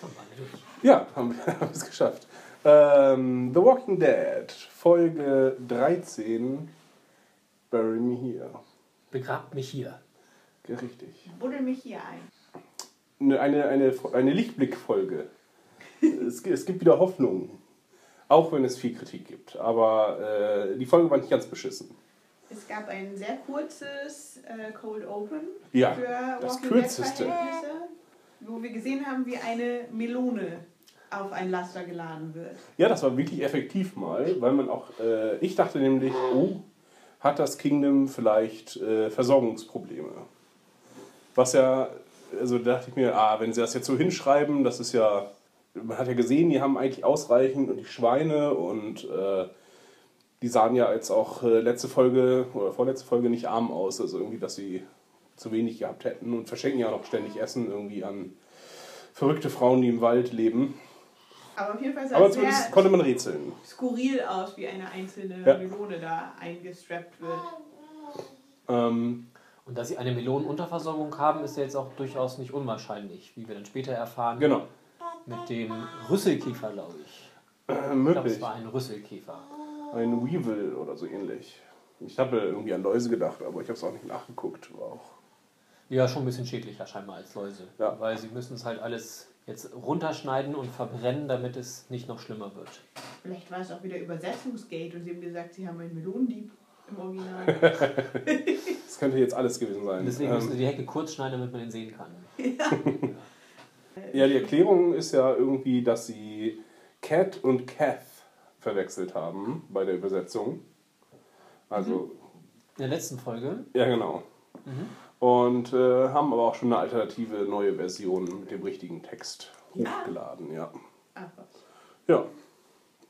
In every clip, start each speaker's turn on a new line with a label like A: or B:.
A: Durch.
B: Ja, haben wir haben es geschafft. Ähm, The Walking Dead, Folge 13. Bury Me Here.
A: Begrabt mich hier.
B: Ja, Richtig.
C: Buddel mich hier ein.
B: Eine, eine, eine, eine Lichtblickfolge. es, es gibt wieder Hoffnung. Auch wenn es viel Kritik gibt. Aber äh, die Folge war nicht ganz beschissen.
C: Es gab ein sehr kurzes äh, Cold Open
B: Ja,
C: für
B: das
C: Walking
B: kürzeste.
C: Wo wir gesehen haben, wie eine Melone auf ein Laster geladen wird.
B: Ja, das war wirklich effektiv mal, weil man auch, äh, ich dachte nämlich, oh, hat das Kingdom vielleicht äh, Versorgungsprobleme? Was ja, also da dachte ich mir, ah, wenn sie das jetzt so hinschreiben, das ist ja, man hat ja gesehen, die haben eigentlich ausreichend und die Schweine und äh, die sahen ja jetzt auch äh, letzte Folge oder vorletzte Folge nicht arm aus, also irgendwie, dass sie zu wenig gehabt hätten und verschenken ja noch ständig Essen irgendwie an verrückte Frauen, die im Wald leben.
C: Aber auf jeden Fall sah
B: Aber
C: es
B: zumindest konnte man rätseln.
C: skurril aus, wie eine einzelne
B: Ja.
C: Melone da eingestrappt wird.
B: Ähm,
A: Und dass sie eine Melonenunterversorgung haben, ist ja jetzt auch durchaus nicht unwahrscheinlich, wie wir dann später erfahren.
B: genau.
A: Mit dem Rüsselkäfer, glaube ich.
B: Äh,
A: Ich glaube,
B: möglich.
A: es war ein Rüsselkäfer.
B: Ein Weevil oder so ähnlich. Ich habe irgendwie an Läuse gedacht, aber ich habe es auch nicht nachgeguckt. War auch.
A: Ja, schon ein bisschen schädlicher scheinbar als Läuse.
B: Ja.
A: Weil sie müssen es halt alles jetzt runterschneiden und verbrennen, damit es nicht noch schlimmer wird.
C: Vielleicht war es auch wieder Übersetzungsgate und sie haben gesagt, sie haben einen Melonendieb im Original.
B: Das könnte jetzt alles gewesen sein.
A: Deswegen müssen
B: Ähm,
A: sie die Hecke kurz schneiden, damit man ihn sehen kann.
B: ja, die Erklärung ist ja irgendwie, dass sie Cat und Kath verwechselt haben bei der Übersetzung. Also,
A: In der letzten Folge
B: ja, genau. Und äh, haben aber auch schon eine alternative neue Version mit dem richtigen Text hochgeladen, ja.
C: Ach was.
B: Ja.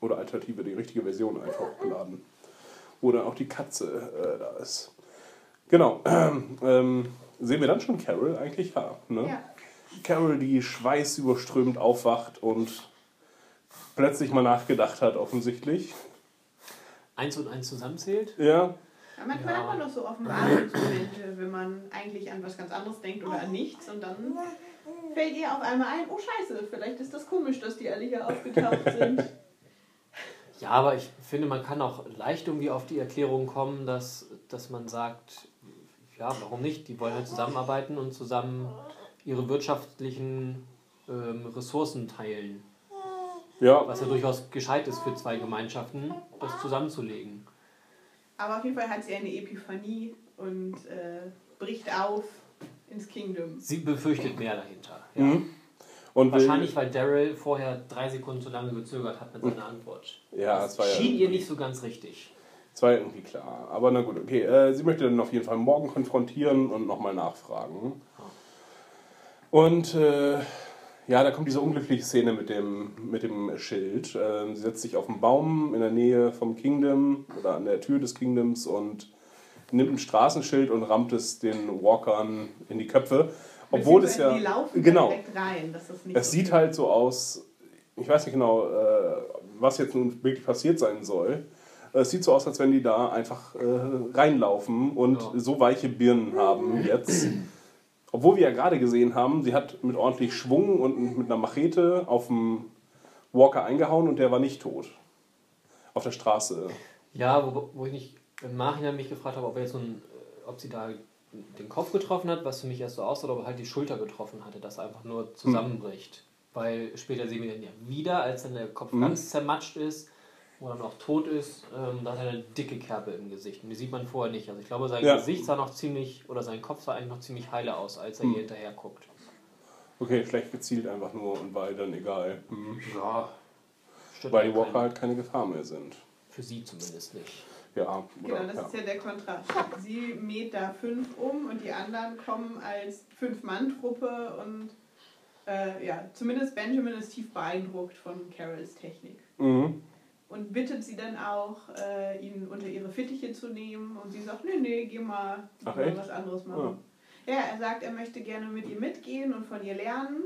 B: Oder alternative, die richtige Version einfach hochgeladen. Wo dann auch die Katze äh, da ist. Genau. Ähm, sehen wir dann schon Carol eigentlich? Ja. Ne?
C: Ja.
B: Carol, die schweißüberströmt aufwacht und plötzlich mal nachgedacht hat, offensichtlich.
A: eins und eins zusammenzählt.
B: Ja.
C: Ja, manchmal
A: Ja.
C: hat man doch so Offenbarungsmomente, wenn man eigentlich an was ganz anderes denkt oder an nichts und dann fällt ihr auf einmal ein, oh scheiße, vielleicht ist das komisch, dass die alle hier aufgetaucht sind.
A: Ja, aber ich finde, man kann auch leicht irgendwie auf die Erklärung kommen, dass, dass man sagt, ja, warum nicht? Die wollen halt zusammenarbeiten und zusammen ihre wirtschaftlichen ähm, Ressourcen teilen.
B: Ja.
A: Was ja durchaus gescheit ist für zwei Gemeinschaften, das zusammenzulegen.
C: Aber auf jeden Fall hat sie eine Epiphanie und äh, bricht auf ins Kingdom.
A: Sie befürchtet mehr dahinter. Ja.
B: Mhm. Und
A: Wahrscheinlich, weil Daryl vorher drei Sekunden zu lange gezögert hat mit seiner Antwort.
B: Ja,
A: das
B: es war ja
A: schien ihr nicht so ganz richtig.
B: Es war irgendwie klar. Aber na gut, okay. Äh, sie möchte dann auf jeden Fall morgen konfrontieren und nochmal nachfragen. Und äh, ja, da kommt diese unglückliche Szene mit dem, mit dem Schild. Ähm, sie setzt sich auf einen Baum in der Nähe vom Kingdom oder an der Tür des Kingdoms und nimmt ein Straßenschild und rammt es den Walkern in die Köpfe. Obwohl es ja.
C: Die laufen
B: genau.
C: direkt rein. Das ist nicht
B: Es
C: so
B: sieht halt so aus, ich weiß nicht genau, äh, was jetzt nun wirklich passiert sein soll. Es sieht so aus, als wenn die da einfach äh, reinlaufen und
A: Ja.
B: so weiche Birnen haben jetzt. Obwohl wir ja gerade gesehen haben, sie hat mit ordentlich Schwung und mit einer Machete auf den Walker eingehauen und der war nicht tot. Auf der Straße.
A: Ja, wo, wo ich nicht im Nachhinein mich gefragt habe, ob, er jetzt so ein, ob sie da den Kopf getroffen hat, was für mich erst so aussah, oder ob er halt die Schulter getroffen hatte, dass einfach nur zusammenbricht. Weil später sehen wir ihn ja wieder, als dann der Kopf
B: Mhm.
A: ganz zermatscht ist, wo er noch tot ist, ähm, da hat er eine dicke Kerbe im Gesicht. Und die sieht man vorher nicht. Also ich glaube, sein
B: Ja.
A: Gesicht sah noch ziemlich, oder sein Kopf sah eigentlich noch ziemlich heile aus, als er
B: Mhm.
A: ihr hinterher guckt.
B: Okay, schlecht gezielt einfach nur und war dann egal. Mhm.
A: Ja. Stört
B: Weil die Walker
A: keinen.
B: halt keine Gefahr mehr sind.
A: Für sie zumindest nicht.
B: Ja,
C: Genau, das
B: ja.
C: ist ja der Kontrast. Sie mäht da fünf um und die anderen kommen als Fünf-Mann-Truppe und äh, ja, zumindest Benjamin ist tief beeindruckt von Carols Technik.
B: Mhm.
C: Und bittet sie dann auch, äh, ihn unter ihre Fittiche zu nehmen. Und sie sagt, nee, nee, geh mal, geh mal was anderes machen. Ja. er sagt, er möchte gerne mit ihr mitgehen und von ihr lernen.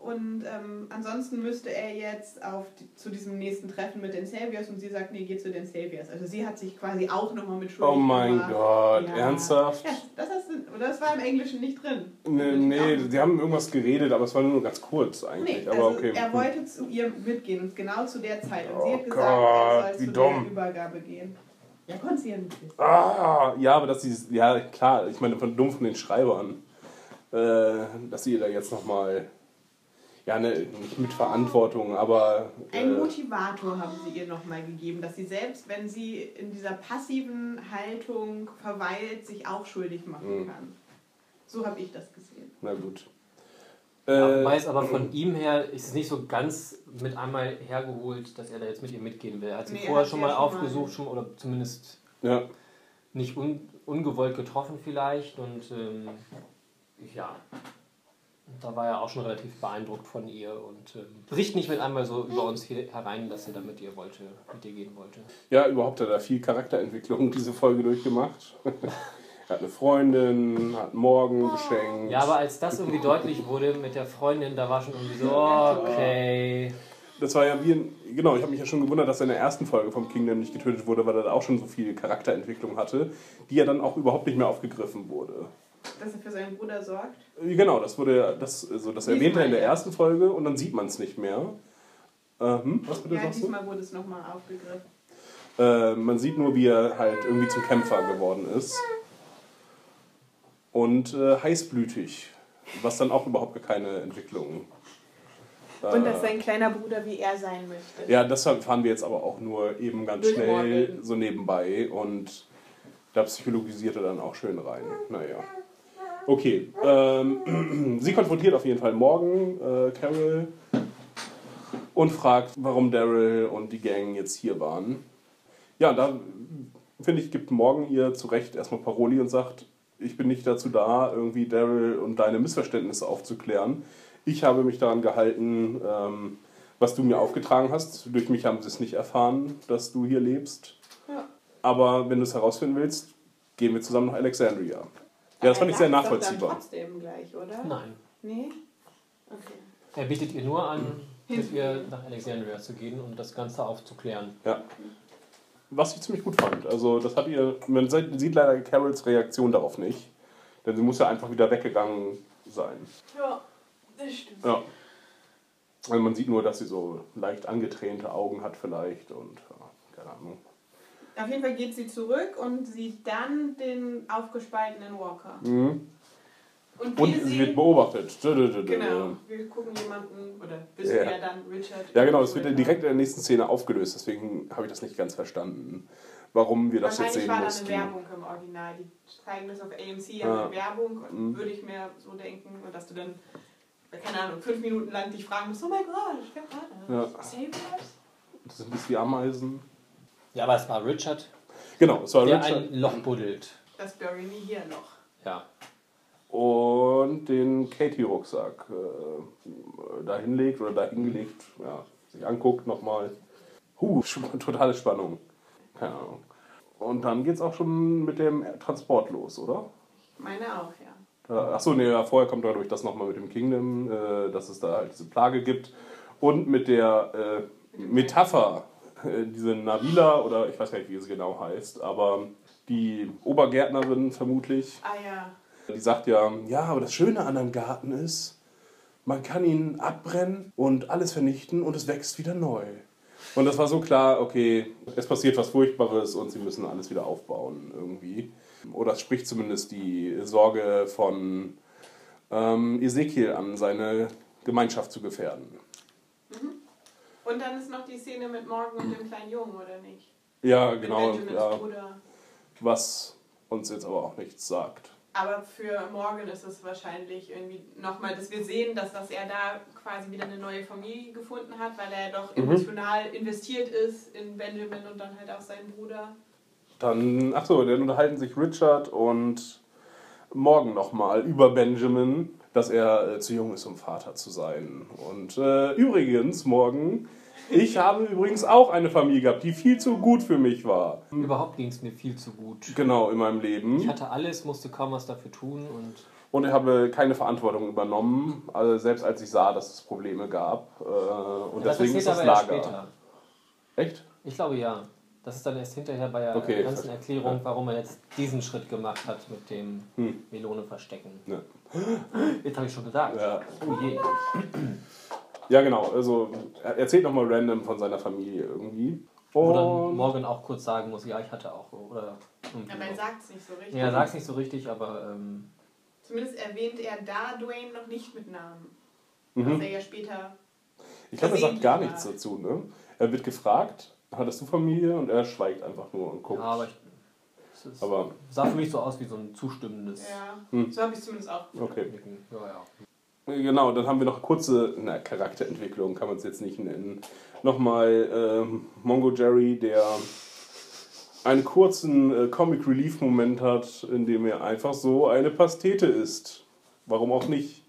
C: Und ähm, ansonsten müsste er jetzt auf die, zu diesem nächsten Treffen mit den Saviors und sie sagt, nee, geh zu den Saviors. Also sie hat sich quasi auch nochmal mit schuldig
B: Oh mein
C: gemacht.
B: Gott,
C: Ja.
B: ernsthaft?
C: Ja, das, du, das war im Englischen nicht drin.
B: Nee, nee, die haben irgendwas geredet, aber es war nur ganz kurz eigentlich.
C: Nee,
B: aber
C: also
B: okay.
C: er wollte zu ihr mitgehen, und genau zu der Zeit. Und sie
B: Oh
C: hat gesagt,
B: Gott,
C: er soll zu
B: dumm.
C: der Übergabe gehen. Ja, konnte sie ja nicht wissen.
B: Ah, ja, aber dass sie, ja klar, ich meine von dumm von den Schreibern, äh, dass sie da jetzt nochmal, ja, ne, nicht mit Verantwortung, aber
C: Ein
B: äh,
C: Motivator haben sie ihr nochmal gegeben, dass sie selbst, wenn sie in dieser passiven Haltung verweilt, sich auch schuldig machen
B: Mhm.
C: kann. So habe ich das gesehen.
B: na gut.
A: Ja,
B: Äh,
A: es aber von ihm her ist es nicht so ganz mit einmal hergeholt, dass er da jetzt mit ihr mitgehen will. Er hat sie
C: Nee, er
A: vorher
C: hat
A: schon mal aufgesucht, schon, oder zumindest
B: ja,
A: nicht un, ungewollt getroffen vielleicht. Und ähm, ja, da war er auch schon relativ beeindruckt von ihr und ähm, bricht nicht mit einmal so über uns hier herein, dass er da mit ihr wollte, mit ihr gehen wollte.
B: ja, überhaupt hat er viel Charakterentwicklung diese Folge durchgemacht. er hat eine Freundin, hat Morgen geschenkt.
A: Ja, aber als das irgendwie deutlich wurde mit der Freundin, da war schon irgendwie so, okay.
B: Das war ja wie ein, genau, ich habe mich ja schon gewundert, dass er in der ersten Folge vom Kingdom nicht getötet wurde, weil er da auch schon so viel Charakterentwicklung hatte, die ja dann auch überhaupt nicht mehr aufgegriffen wurde.
C: Dass er für seinen Bruder sorgt.
B: Genau, das wurde das, also das erwähnt er in der
C: Diesmal,
B: ersten Folge und dann sieht man es nicht mehr. Ähm, was bitte
C: Ja,
B: sagst du?
C: diesmal wurde es nochmal aufgegriffen.
B: Äh, man sieht nur, wie er halt irgendwie zum Kämpfer geworden ist. Und äh, heißblütig, was dann auch überhaupt keine Entwicklung.
C: Und
B: äh,
C: dass sein kleiner Bruder wie er sein möchte.
B: Ja, das fahren wir jetzt aber auch nur eben ganz
C: Durch
B: schnell so nebenbei und da psychologisiert er dann auch schön rein. Naja. Okay, ähm, sie konfrontiert auf jeden Fall morgen äh, Carol und fragt, warum Daryl und die Gang jetzt hier waren. Ja, da finde ich, gibt morgen ihr zu Recht erstmal Paroli und sagt, ich bin nicht dazu da, irgendwie Daryl und deine Missverständnisse aufzuklären. Ich habe mich daran gehalten, ähm, was du mir aufgetragen hast. Durch mich haben sie es nicht erfahren, dass du hier lebst.
C: Ja.
B: Aber wenn du es herausfinden willst, gehen wir zusammen nach Alexandria. Ja, das fand ich sehr
C: sagt's doch dann
B: nachvollziehbar.
C: trotzdem gleich, oder?
A: Nein.
C: Nee? Okay.
A: Er bietet ihr nur an, mit
C: Hilfe.
A: ihr nach Alexandria zu gehen und das Ganze aufzuklären.
B: Ja. Was ich ziemlich gut fand. Also, das hat ihr. Man sieht sieht leider Carols Reaktion darauf nicht. Denn sie muss ja einfach wieder weggegangen sein.
C: Ja, das stimmt.
B: Ja. Also man sieht nur, dass sie so leicht angetränte Augen hat, vielleicht. Und ja, keine Ahnung.
C: Auf jeden Fall geht sie zurück und sieht dann den aufgespaltenen Walker.
B: Mhm.
C: Und,
B: Und sie wird beobachtet.
C: Genau, wir gucken jemanden, oder wissen
B: Ja.
C: ja dann Richard.
B: Ja, genau, es wird direkt in der nächsten Szene aufgelöst. Deswegen habe ich das nicht ganz verstanden, warum wir das jetzt
C: Wahrscheinlich
B: sehen
C: war da
B: mussten.
C: eine Werbung im Original. Die zeigen das auf AMC ja
B: Ah.
C: Werbung.
B: Mhm.
C: würde ich mir so denken, und dass du dann, keine Ahnung, fünf Minuten lang dich fragen musst, oh mein Gott, wer war das?
B: Ja.
C: Saviors?
B: Das sind bis die Ameisen.
A: Ja, aber es war Richard,
B: Genau, es war
A: der
B: Richard.
A: ein Loch buddelt.
C: Das Bury Me hier noch.
A: Ja.
B: und den Katie-Rucksack äh, da hinlegt oder da hingelegt, ja, sich anguckt nochmal. Huh, totale Spannung. Keine Ahnung. Und dann geht's auch schon mit dem Transport los, oder?
C: Meine auch, ja.
B: Da- Achso, nee, ja, vorher kommt dadurch das nochmal mit dem Kingdom, äh, dass es da halt diese Plage gibt. Und mit der äh, Metapher, äh, diese Navila, oder ich weiß gar nicht, wie sie genau heißt, aber die Obergärtnerin vermutlich,
C: Ah ja.
B: die sagt ja, ja, aber das Schöne an einem Garten ist, man kann ihn abbrennen und alles vernichten und es wächst wieder neu. Und das war so klar, okay, es passiert was Furchtbares und sie müssen alles wieder aufbauen irgendwie. Oder es spricht zumindest die Sorge von ähm, Ezekiel an, seine Gemeinschaft zu gefährden.
C: Und dann ist noch die Szene mit Morgan und dem kleinen Jungen, oder nicht?
B: Ja,
C: Mit
B: genau, ja,
C: Bruder.
B: was uns jetzt aber auch nichts sagt.
C: Aber für Morgan ist es wahrscheinlich irgendwie nochmal, dass wir sehen, dass, dass er da quasi wieder eine neue Familie gefunden hat, weil er doch
B: Mhm.
C: emotional investiert ist in Benjamin und dann halt auch seinen Bruder.
B: Dann, achso, dann unterhalten sich Richard und Morgan nochmal über Benjamin, dass er äh, zu jung ist, um Vater zu sein. Und äh, übrigens, morgen, ich habe übrigens auch eine Familie gehabt, die viel zu gut für mich war.
A: Überhaupt ging es mir viel zu gut.
B: Genau, in meinem Leben.
A: Ich hatte alles, musste kaum was dafür tun und
B: Und ich habe keine Verantwortung übernommen, also selbst als ich sah, dass es Probleme gab. Äh, und
A: das
B: deswegen
A: erzählt
B: ist das Lager.
A: später.
B: Echt?
A: Ich glaube ja. Das ist dann erst hinterher bei der
B: Okay,
A: ganzen. Erklärung,
B: Ja.
A: warum er jetzt diesen Schritt gemacht hat mit dem
B: Hm.
A: Melone verstecken.
B: Ja.
A: Jetzt habe ich schon gesagt.
B: Ja.
A: Oh je.
B: Ja, genau. Also er erzählt nochmal random von seiner Familie irgendwie.
A: Wo dann
B: Und
A: Morgan auch kurz sagen muss, ja, ich hatte auch. Oder irgendwie
C: Aber er sagt es nicht so richtig.
A: Ja, er sagt es nicht so richtig, aber ähm,
C: Zumindest erwähnt er da Dwayne noch nicht mit Namen.
B: Mhm.
C: Was er ja später.
B: ich glaube, er sagt gar nichts dazu. Ne? Er wird gefragt, hattest du Familie? Und er schweigt einfach nur und guckt.
A: ja, aber ich, es ist,
B: Aber
A: sah für mich so aus wie so ein zustimmendes
C: Ja,
B: Hm.
C: so habe ich es zumindest auch.
B: okay.
A: Ja, ja.
B: Genau, dann haben wir noch kurze na, Charakterentwicklung, kann man es jetzt nicht nennen. Nochmal ähm, Mongo Jerry, der einen kurzen äh, Comic Relief Moment hat, in dem er einfach so eine Pastete isst. Warum auch nicht?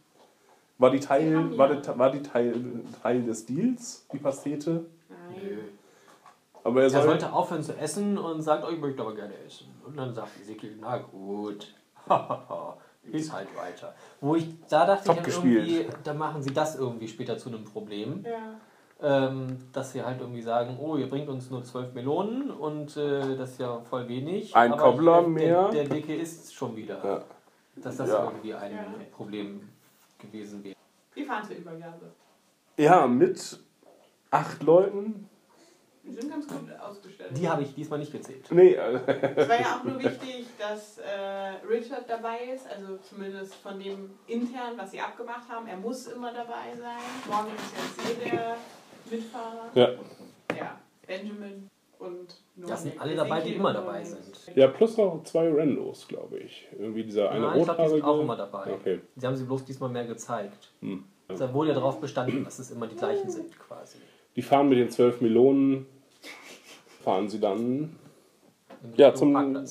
B: War die Teil, war die, war die Teil, Teil des Deals, die Pastete? Aber er
A: Er
B: soll,
A: sollte aufhören zu essen und sagt, oh, ich möchte aber gerne essen. Und dann sagt Ezekiel, na gut. Ist halt weiter. Wo ich, da dachte
B: Top
A: ich dann
B: gespielt.
A: irgendwie, da machen sie das irgendwie später zu einem Problem.
C: Ja.
A: Ähm, dass sie halt irgendwie sagen, oh, ihr bringt uns nur zwölf Melonen und äh, das ist ja voll wenig.
B: Ein
A: aber hier,
B: mehr.
A: Der, der Dicke isst schon wieder.
B: Ja.
A: Dass das
B: Ja.
A: irgendwie ein
C: Ja.
A: Problem gewesen wäre.
C: Die fahren zur Übergabe.
B: ja, mit acht Leuten?
C: Die sind ganz gut ausgestellt.
A: Die habe ich diesmal nicht gezählt.
B: Nee, äh,
C: Es war ja auch nur wichtig, dass äh, Richard dabei ist, also zumindest von dem intern, was sie abgemacht haben. Er muss immer dabei sein. Morgan ist jetzt eh der Mitfahrer.
B: ja.
C: Ja, Benjamin und Noah.
A: Das sind alle dabei, die immer dabei sind.
B: ja, plus noch zwei Randos, glaube ich. Irgendwie dieser eine
A: Nein, ich glaube, die sind auch immer dabei.
B: Okay.
A: Sie haben sie bloß diesmal mehr gezeigt.
B: Hm.
A: Da wurde ja darauf bestanden, dass es immer die gleichen sind, quasi.
B: Die fahren mit den zwölf Melonen, fahren sie dann ja, zum äh,
C: Weil man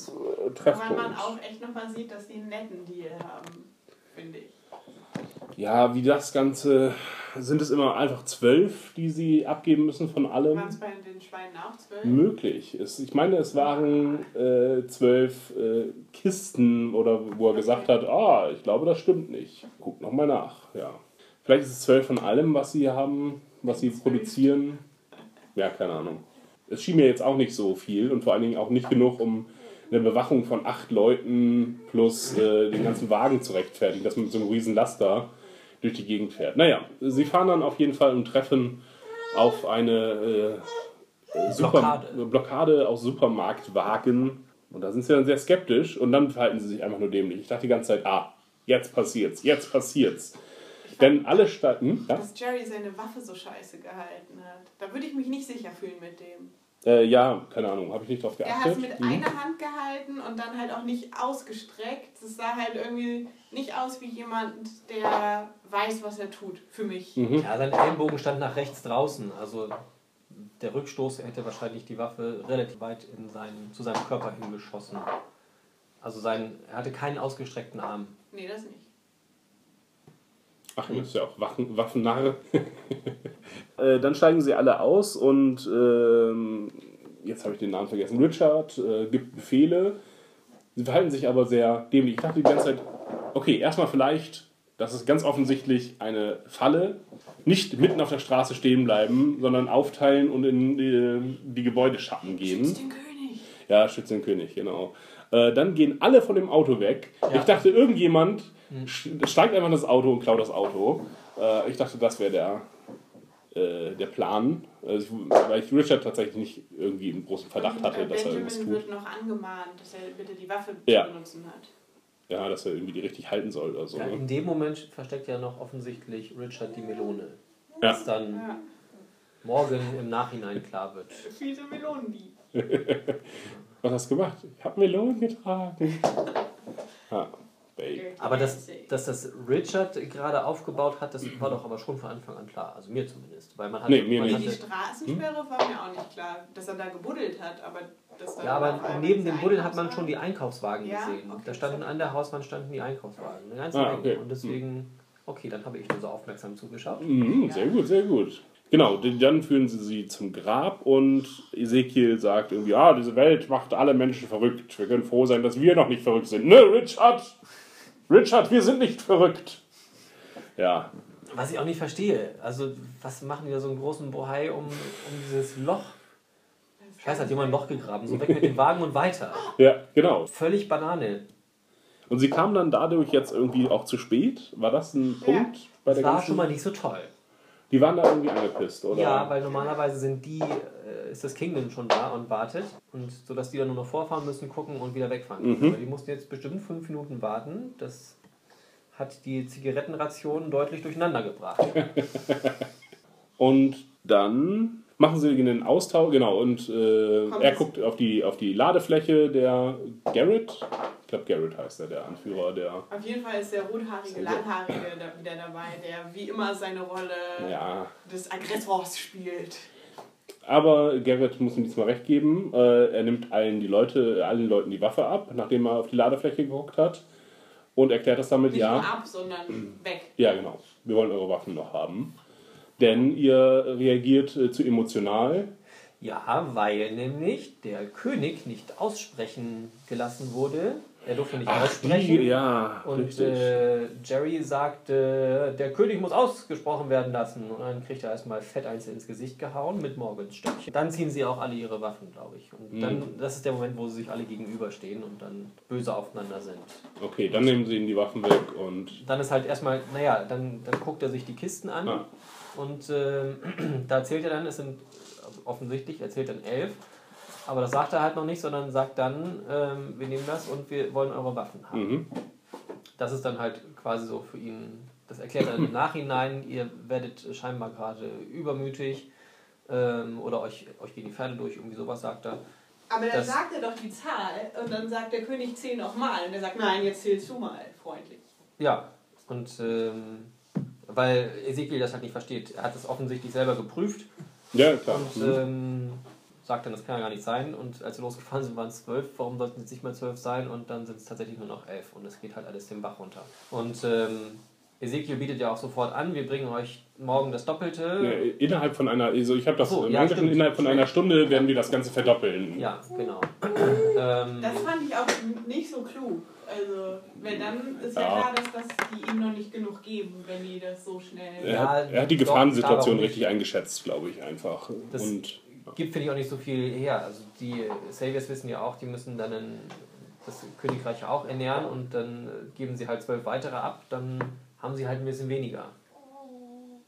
B: Treffpunkt.
C: auch echt nochmal sieht, dass die einen netten Deal haben, finde ich.
B: Ja, wie das Ganze, sind es immer einfach zwölf, die sie abgeben müssen von allem?
C: Waren es bei den Schweinen auch zwölf?
B: Möglich. Es, ich meine, es waren äh, zwölf äh, Kisten oder wo er gesagt hat, ah, ich glaube, das stimmt nicht. Guck nochmal nach. Ja. Vielleicht ist es zwölf von allem, was sie haben, was sie produzieren. Ja, keine Ahnung. Es schien mir jetzt auch nicht so viel und vor allen Dingen auch nicht genug, um eine Bewachung von acht Leuten plus äh, den ganzen Wagen zu rechtfertigen, dass man mit so einem riesen Laster durch die Gegend fährt. Naja, sie fahren dann auf jeden Fall und treffen auf eine äh, Super
A: Blockade.
B: Blockade aus Supermarktwagen. Und da sind sie dann sehr skeptisch und dann verhalten sie sich einfach nur dämlich. Ich dachte die ganze Zeit, ah, jetzt passiert's, jetzt passiert's. Denn alle Staaten, ja,
C: Dass Jerry seine Waffe so scheiße gehalten hat. Da würde ich mich nicht sicher fühlen mit dem.
B: äh, ja, keine Ahnung, habe ich nicht drauf
C: Er hat es
B: geachtet.
C: mit
B: Mhm.
C: einer Hand gehalten und dann halt auch nicht ausgestreckt. Es sah halt irgendwie nicht aus wie jemand, der weiß, was er tut. Für mich.
B: Mhm.
A: Ja, sein Ellenbogen stand nach rechts draußen. Also der Rückstoß hätte wahrscheinlich die Waffe relativ weit in seinen, zu seinem Körper hingeschossen. Also sein, er hatte keinen ausgestreckten Arm.
C: Nee, das nicht.
B: Ach, das ist ja auch Waffen, Waffennarr. äh, dann steigen sie alle aus und ähm, jetzt habe ich den Namen vergessen. Richard äh, gibt Befehle. Sie verhalten sich aber sehr dämlich. Ich dachte die ganze Zeit, okay, erstmal vielleicht, das ist ganz offensichtlich eine Falle. Nicht mitten auf der Straße stehen bleiben, sondern aufteilen und in die, die Gebäudeschatten gehen.
C: Schütz den König.
B: Ja, Schütze den König, genau. Äh, dann gehen alle von dem Auto weg.
A: Ja.
B: Ich dachte, irgendjemand steigt einfach in das Auto und klaut das Auto. Äh, ich dachte, das wäre der, äh, der Plan. Also ich, weil ich Richard tatsächlich nicht irgendwie im großen Verdacht
C: Und,
B: hatte, dass er
C: Benjamin
B: irgendwas tut.
C: wird noch angemahnt, dass er bitte die Waffe
B: Ja.
C: zu benutzen hat.
B: Ja, dass er irgendwie die richtig halten soll oder so.
A: Ja,
B: ne?
A: in dem Moment versteckt ja noch offensichtlich Richard die Melone.
B: Ja.
A: Was dann
C: Ja.
A: morgen im Nachhinein klar wird.
C: Fiese Melonendieb.
B: Was hast du gemacht? Ich habe Melonen getragen. Babe.
A: Aber dass, dass das Richard gerade aufgebaut hat, das war doch aber schon von Anfang an klar. Also mir zumindest. Weil man hatte,
B: Nee, mir
A: man
B: nicht.
C: Die
A: hatte,
C: Straßensperre war mir auch nicht klar, dass er da gebuddelt hat, aber
A: Ja, aber neben dem Buddeln hat man schon die Einkaufswagen
C: Ja?
A: gesehen.
C: Okay,
A: da standen an der Hauswand standen die Einkaufswagen. Eine ganze
B: Ah, okay.
A: Und deswegen Okay, dann habe ich nur so aufmerksam zugeschaut.
B: Mhm, sehr gut, sehr gut. Genau, dann führen sie sie zum Grab und Ezekiel sagt irgendwie, ah, diese Welt macht alle Menschen verrückt. Wir können froh sein, dass wir noch nicht verrückt sind. Ne, Richard? Richard, wir sind nicht verrückt. Ja,
A: Was ich auch nicht verstehe. Also, was machen die da so einen großen Bohai um, um dieses Loch? Scheiße, hat jemand ein Loch gegraben. So weg mit dem Wagen und weiter.
B: ja, genau.
A: Völlig Banane.
B: Und sie kam dann dadurch jetzt irgendwie auch zu spät. War das ein Punkt bei
A: Das
B: der
A: war
B: ganzen?
A: schon mal nicht so toll.
B: Die waren da irgendwie angepisst, oder?
A: Ja, weil normalerweise sind die, äh, ist das Kingdom schon da und wartet. Und so dass die dann nur noch vorfahren müssen, gucken und wieder wegfahren.
B: Mhm.
A: Aber die mussten jetzt bestimmt fünf Minuten warten. Das hat die Zigarettenration deutlich durcheinander gebracht.
B: Und dann machen sie den Austausch, genau, und äh, er guckt auf die, auf die Ladefläche der Garrett. Ich glaube, Garrett heißt er, der Anführer der.
C: Auf jeden Fall ist der rothaarige, langhaarige da wieder dabei, der wie immer seine Rolle
B: Ja.
C: des Aggressors spielt.
B: Aber Garrett muss ihm diesmal recht geben. Äh, er nimmt allen die Leute, allen Leuten die Waffe ab, nachdem er auf die Ladefläche geguckt hat. Und erklärt das damit,
C: Nicht
B: ja.
C: nur ab, sondern weg.
B: Ja, genau. Wir wollen eure Waffen noch haben. Denn ihr reagiert äh, zu emotional.
A: Ja, weil nämlich der König nicht aussprechen gelassen wurde. Er durfte nicht aussprechen.
B: die, ja,
A: Und äh, Jerry sagte, der König muss ausgesprochen werden lassen. Und dann kriegt er erstmal fett eins ins Gesicht gehauen mit Morgans Stöckchen. Dann ziehen sie auch alle ihre Waffen, glaube ich. Und
B: Mhm.
A: dann, das ist der Moment, wo sie sich alle gegenüberstehen und dann böse aufeinander sind.
B: Okay, dann nehmen sie ihm die Waffen weg und.
A: Dann ist halt erstmal, naja, dann, dann guckt er sich die Kisten an.
B: Ah.
A: Und ähm, da erzählt er dann, es sind offensichtlich, erzählt dann elf. Aber das sagt er halt noch nicht, sondern sagt dann, ähm, wir nehmen das und wir wollen eure Waffen haben.
B: Mhm.
A: Das ist dann halt quasi so für ihn, das erklärt er im Nachhinein, ihr werdet scheinbar gerade übermütig ähm, oder euch, euch gehen die Pferde durch, irgendwie sowas sagt er.
C: Aber dann
A: Das-
C: sagt er doch die Zahl und dann sagt der König zähl nochmal. Und er sagt, nein, jetzt zählst du mal, freundlich.
A: Ja, und ähm, weil Ezekiel das halt nicht versteht, er hat es offensichtlich selber geprüft
B: Ja, klar.
A: und
B: Mhm.
A: ähm, sagt dann, das kann ja gar nicht sein. Und als wir losgefahren sind, waren es zwölf. Warum sollten es jetzt nicht mehr zwölf sein? Und dann sind es tatsächlich nur noch elf. Und es geht halt alles den Bach runter. Und ähm, Ezekiel bietet ja auch sofort an, wir bringen euch morgen das Doppelte.
B: Ja, innerhalb von einer, also ich habe das
A: so,
B: im
A: ja, stimmt.
B: innerhalb von einer Stunde werden wir das Ganze verdoppeln.
A: Ja, genau. ähm,
C: Das fand ich auch nicht so klug. Also, weil dann ist ja,
B: Ja.
C: klar, dass das die ihm noch nicht genug geben, wenn die das so schnell.
B: Er, hat, er hat die Gefahrensituation richtig eingeschätzt, glaube ich, einfach.
A: Das-
B: Und
A: gibt, finde ich, auch nicht so viel her. Also die Saviors wissen ja auch, die müssen dann ein, das Königreich auch ernähren und dann äh, geben sie halt zwölf weitere ab, dann haben sie halt ein bisschen weniger.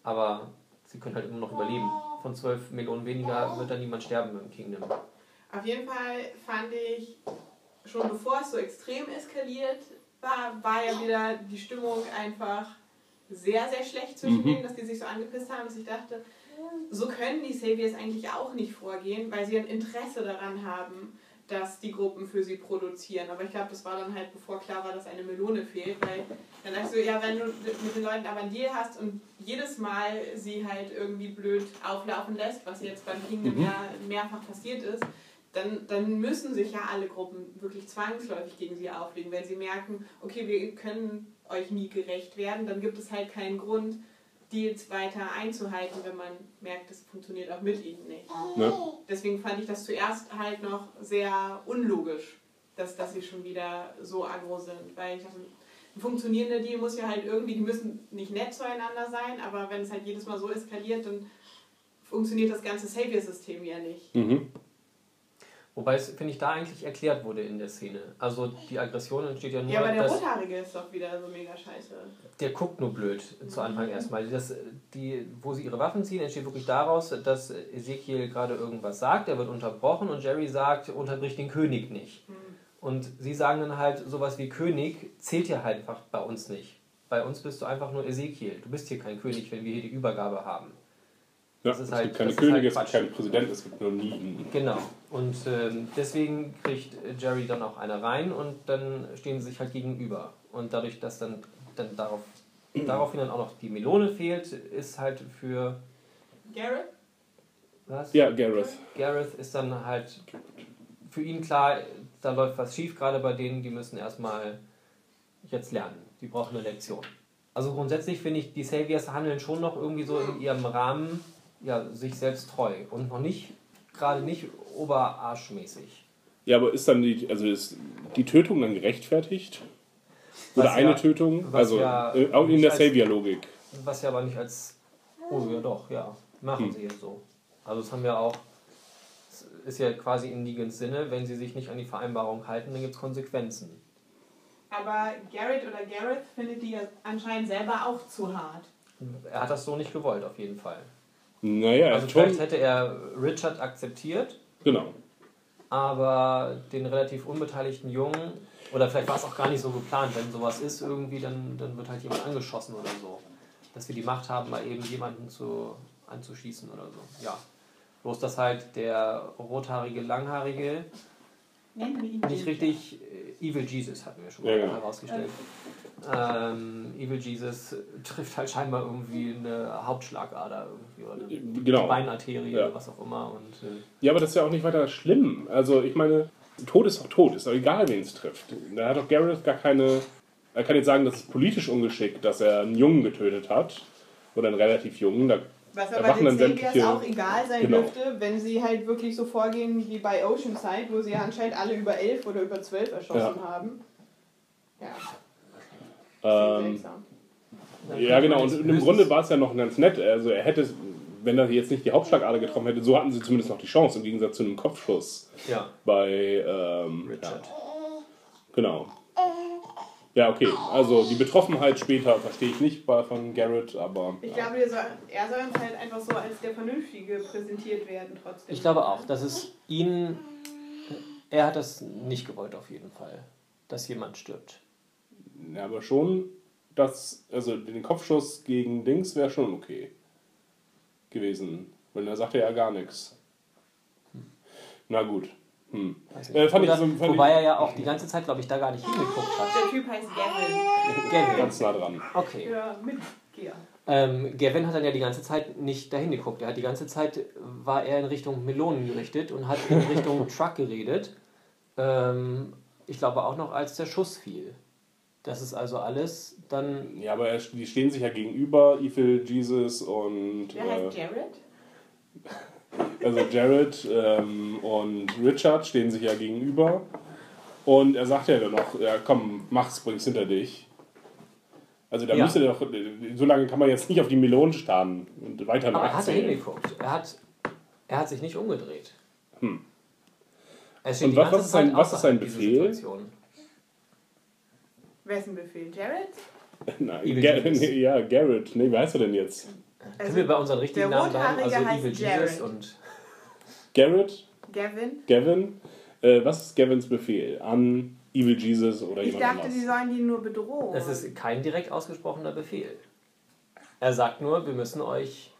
A: Aber sie können halt immer noch überleben. Von zwölf Millionen weniger wird dann niemand sterben im Kingdom.
C: Auf jeden Fall fand ich, schon bevor es so extrem eskaliert war, war ja wieder die Stimmung einfach sehr, sehr schlecht zwischen
B: Mhm.
C: denen, dass die sich so angepisst haben, dass ich dachte, so können die Saviors eigentlich auch nicht vorgehen, weil sie ein Interesse daran haben, dass die Gruppen für sie produzieren. Aber ich glaube, das war dann halt, bevor klar war, dass eine Melone fehlt, weil dann dachte ich so, ja, wenn du mit den Leuten aber einen Deal hast und jedes Mal sie halt irgendwie blöd auflaufen lässt, was jetzt beim Kingdom
B: Mhm.
C: ja mehrfach passiert ist, dann, dann müssen sich ja alle Gruppen wirklich zwangsläufig gegen sie auflegen, wenn sie merken, okay, wir können euch nie gerecht werden, dann gibt es halt keinen Grund, Deals weiter einzuhalten, wenn man merkt, das funktioniert auch mit ihnen nicht.
B: ne?
C: Deswegen fand ich das zuerst halt noch sehr unlogisch, dass, dass sie schon wieder so aggro sind, weil ich dachte, ein funktionierender Deal muss ja halt irgendwie, die müssen nicht nett zueinander sein, aber wenn es halt jedes Mal so eskaliert, dann funktioniert das ganze Savior-System ja nicht.
B: Mhm.
A: Wobei es, finde ich, da eigentlich erklärt wurde in der Szene. Also die Aggression entsteht ja nur,
C: Ja, aber der
A: dass
C: Rothaarige ist doch wieder so mega scheiße.
A: der guckt nur blöd zu Anfang erstmal. Das, die, wo sie ihre Waffen ziehen, entsteht wirklich daraus, dass Ezekiel gerade irgendwas sagt, er wird unterbrochen und Jerry sagt, unterbricht den König nicht. Und sie sagen dann halt sowas wie König zählt ja halt einfach bei uns nicht. Bei uns bist du einfach nur Ezekiel. Du bist hier kein König, wenn wir hier die Übergabe haben.
B: Ja,
A: Das ist
B: es
A: halt-
B: gibt keine Könige,
A: halt
B: es gibt
A: Quatsch.
B: keinen Präsidenten, es gibt nur nie.
A: Genau. Und ähm, deswegen kriegt Jerry dann auch eine rein und dann stehen sie sich halt gegenüber. Und dadurch, dass dann, dann darauf, daraufhin dann auch noch die Melone fehlt, ist halt für
C: Garrett?
A: was?
B: Ja, Gareth.
A: Gareth ist dann halt für ihn klar, da läuft was schief gerade bei denen, die müssen erstmal jetzt lernen. Die brauchen eine Lektion. Also grundsätzlich finde ich, die Saviors handeln schon noch irgendwie so in ihrem Rahmen ja, sich selbst treu und noch nicht, gerade nicht oberarschmäßig.
B: Ja, aber ist dann die, also ist die Tötung dann gerechtfertigt? Oder
A: Was
B: eine
A: ja-
B: Tötung?
A: was
B: Also
A: ja
B: äh, auch in der Savior-Logik.
A: Was ja aber nicht als. Oh ja, doch, ja. Machen
B: Hm.
A: sie jetzt so. Also, das haben wir auch. Es ist ja quasi in Negans Sinne, wenn sie sich nicht an die Vereinbarung halten, dann gibt es Konsequenzen.
C: Aber Garrett oder Gareth findet die ja anscheinend selber auch zu hart.
A: Er hat das so nicht gewollt, auf jeden Fall.
B: Naja,
A: Also, vielleicht hätte er Richard akzeptiert,
B: Genau.
A: aber den relativ unbeteiligten Jungen, oder vielleicht war es auch gar nicht so geplant, wenn sowas ist, irgendwie, dann, dann wird halt jemand angeschossen oder so. Dass wir die Macht haben, mal eben jemanden zu, anzuschießen oder so. Ja. Bloß, dass halt der rothaarige, langhaarige nicht richtig äh, Evil Jesus hatten wir schon mal
B: Ja, genau.
A: herausgestellt. Ähm, Evil Jesus trifft halt scheinbar irgendwie eine Hauptschlagader irgendwie oder eine
B: Genau.
A: Beinarterie
B: Ja.
A: oder was auch immer. Und, äh,
B: Ja, aber das ist ja auch nicht weiter schlimm. Also ich meine, Tod ist doch tot, ist doch egal, wen es trifft. Da hat doch Gareth gar keine. Er kann jetzt sagen, das ist politisch ungeschickt, dass er einen Jungen getötet hat. Oder einen relativ jungen. Da
C: Was aber den
B: dann
C: Saviors
B: sämtliche-
C: auch egal sein
B: Genau.
C: dürfte, wenn sie halt wirklich so vorgehen wie bei Oceanside, wo sie ja anscheinend alle über elf oder über zwölf erschossen haben. Ja,
B: ähm, ja, genau. Und im Grunde war es ja noch ganz nett. Also er hätte, wenn er jetzt nicht die Hauptschlagader getroffen hätte, so hatten sie zumindest noch die Chance, im Gegensatz zu einem Kopfschuss
A: Ja,
B: bei ähm,
A: Richard.
B: Ja, genau. Ja, okay. Also die Betroffenheit später verstehe ich nicht von Garrett, aber.
C: Ich glaube, er soll, er soll uns halt einfach so als der Vernünftige präsentiert werden trotzdem.
A: Ich glaube auch, dass es ihn. Er hat das nicht gewollt, auf jeden Fall. Dass jemand stirbt.
B: Ja, aber schon, dass, also den Kopfschuss gegen Dings wäre schon okay gewesen. Weil da sagte er ja gar nichts. Na gut. Hm. Äh, fand ich so- fand
A: wobei
B: ich-
A: er ja auch die ganze Zeit, glaube ich, da gar nicht hingeguckt hat.
C: Der Typ heißt Gavin.
A: Gavin.
B: Ganz nah dran.
A: Okay.
C: Ja, Mitgeher.
A: Ähm, Gavin hat dann ja die ganze Zeit nicht dahin geguckt. Er hat die ganze Zeit war er in Richtung Melonen gerichtet und hat in Richtung Truck geredet. Ähm, ich glaube auch noch, als der Schuss fiel. Das ist also alles dann.
B: Ja, aber er, die stehen sich ja gegenüber, Evil Jesus und.
C: Wer
B: Äh,
C: heißt Jared?
B: also Jared ähm, und Richard stehen sich ja gegenüber. Und er sagt ja dann noch: Ja, komm, mach's, bring's hinter dich. Also da
A: Ja.
B: müsste doch. So lange kann man jetzt nicht auf die Melonen starren und weiter
A: Aber er hat hingeguckt. Er hat, er hat sich nicht umgedreht.
B: Hm. Und was- ist sein- was ist sein Befehl?
C: Ein Befehl? Jared?
B: Nein,
A: Evil
B: Ga
A: Jesus.
B: nee, ja, Garrett. Nee, wie heißt er denn jetzt?
A: Können wir bei unseren richtigen
C: der
A: Namen bleiben? Also
C: Rothaarige
A: Evil
C: heißt
A: Jesus
C: Jared.
A: und.
B: Garrett?
C: Gavin?
B: Gavin? Äh, was ist Gavins Befehl? An Evil Jesus oder
C: Ich
B: jemand
C: dachte,
B: anders?
C: sie sollen die nur bedrohen.
A: Das ist kein direkt ausgesprochener Befehl. Er sagt nur, wir müssen euch.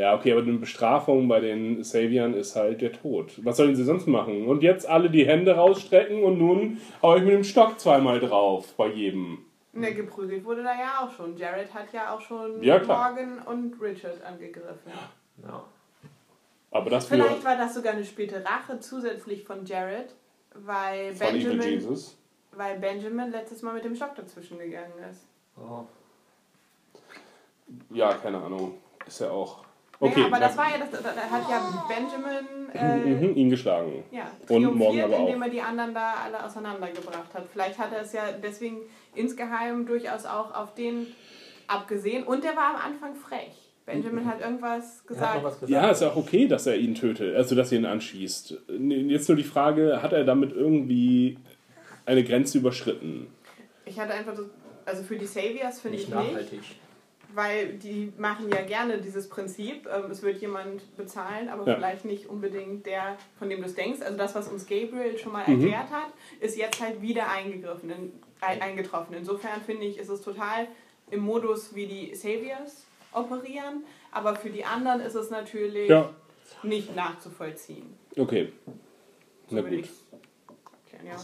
B: Ja, okay, aber eine Bestrafung bei den Saviern ist halt der Tod. Was sollen sie sonst machen? Und jetzt alle die Hände rausstrecken und nun hau ich mit dem Stock zweimal drauf bei jedem.
C: Ne, geprügelt wurde da ja auch schon. Jared hat ja auch schon
B: Ja.
C: Morgan und Richard angegriffen.
A: Ja.
B: Aber das
C: Vielleicht war das sogar eine späte Rache zusätzlich von Jared, weil
B: von
C: Benjamin,
B: Jesus.
C: weil Benjamin letztes Mal mit dem Stock dazwischen gegangen ist.
A: Oh.
B: Ja, keine Ahnung. Ist ja auch.
C: Okay,
B: Okay,
C: aber das war ja, das, da hat ja Benjamin äh,
B: mhm, ihn geschlagen.
C: ja,
B: Und
C: triumphiert,
B: aber auch.
C: indem er die anderen da alle auseinandergebracht hat. Vielleicht hat er es ja deswegen insgeheim durchaus auch auf den abgesehen. Und der war am Anfang frech. Benjamin hat irgendwas
A: Er hat
C: gesagt.
A: gesagt.
B: Ja, ist ja auch okay, dass er ihn tötet, also dass er ihn anschießt. Jetzt nur die Frage, hat er damit irgendwie eine Grenze überschritten?
C: Ich hatte einfach so, also für die Saviors finde ich
A: nicht
C: nicht. Weil die machen ja gerne dieses Prinzip, ähm, es wird jemand bezahlen, aber
B: Ja.
C: vielleicht nicht unbedingt der, von dem du es denkst. Also das, was uns Gabriel schon mal
B: Mhm.
C: erklärt hat, ist jetzt halt wieder eingegriffen, in, ein, eingetroffen. Insofern finde ich, ist es total im Modus, wie die Saviors operieren, aber für die anderen ist es natürlich
B: Ja,
C: nicht nachzuvollziehen.
B: okay.
C: So
B: Na gut.
C: erklären, ja.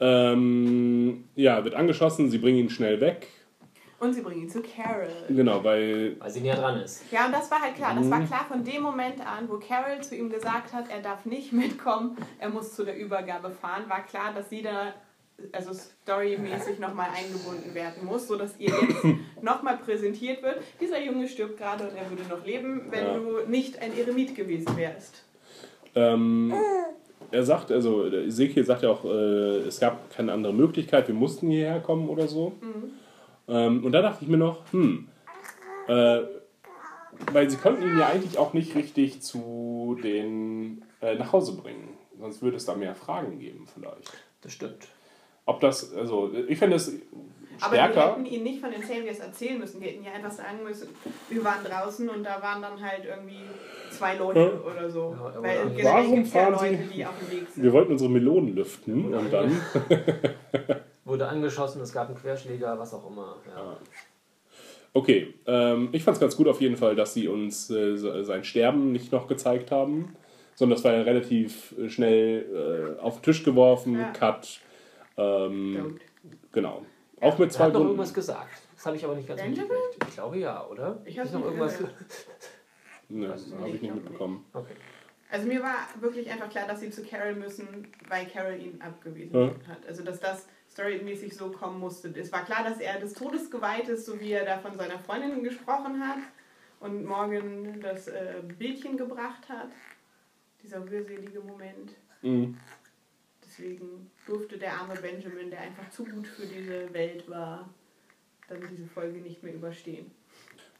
B: Ähm, ja, wird angeschossen, sie bringen ihn schnell weg.
C: Und sie bringen ihn zu Carol.
B: Genau, weil
A: Weil sie näher dran ist.
C: Ja, und das war halt klar. Das war
B: Mhm.
C: klar von dem Moment an, wo Carol zu ihm gesagt hat, er darf nicht mitkommen, er muss zu der Übergabe fahren, war klar, dass sie da also storymäßig nochmal eingebunden werden muss, sodass ihr jetzt nochmal präsentiert wird. Dieser Junge stirbt gerade und er würde noch leben, wenn
B: Ja.
C: du nicht ein Eremit gewesen wärst.
B: Ähm, er sagt, also Ezekiel sagt ja auch, äh, es gab keine andere Möglichkeit, wir mussten hierher kommen oder so. Ähm, und da dachte ich mir noch, hm, äh, weil sie konnten ihn ja eigentlich auch nicht richtig zu den äh, nach Hause bringen. Sonst würde es da mehr Fragen geben vielleicht.
A: Das stimmt.
B: Ob das, also ich finde es
C: Aber wir
B: stärker.
C: hätten ihn nicht von den Saviors erzählen müssen. Wir hätten ja einfach sagen müssen, wir waren draußen und da waren dann halt irgendwie zwei Leute
B: Ja.
C: oder so.
A: Ja,
C: Weil
A: Warum
C: ja
B: fahren Sie-
C: Leute, die auf dem Weg sind.
B: Wir wollten unsere Melonen lüften und dann.
A: Wurde angeschossen, es gab einen Querschläger, was auch immer. Ja.
B: Ah. Okay, ähm, ich fand es ganz gut auf jeden Fall, dass sie uns äh, se- sein Sterben nicht noch gezeigt haben, sondern das war ja relativ äh, schnell äh, auf den Tisch geworfen,
C: Ja.
B: Cut. Ähm, genau. Auch mit zwei
A: hat noch irgendwas gesagt. Das habe ich aber nicht ganz mitgekriegt. Ich glaube ja, oder?
C: Ich
A: Ist noch
C: nicht
A: irgendwas.
B: Ne,
C: Was?
B: habe ich nicht
C: ich
B: mitbekommen.
A: Okay.
C: Also mir war wirklich einfach klar, dass sie zu Carol müssen, weil Carol ihn abgewiesen
B: Ja.
C: hat. Also dass das storymäßig so kommen musste. Es war klar, dass er des Todes geweiht ist, so wie er da von seiner Freundin gesprochen hat und Morgan das äh, Bildchen gebracht hat. Dieser rührselige Moment.
B: Mhm.
C: Deswegen durfte der arme Benjamin, der einfach zu gut für diese Welt war, dann diese Folge nicht mehr überstehen.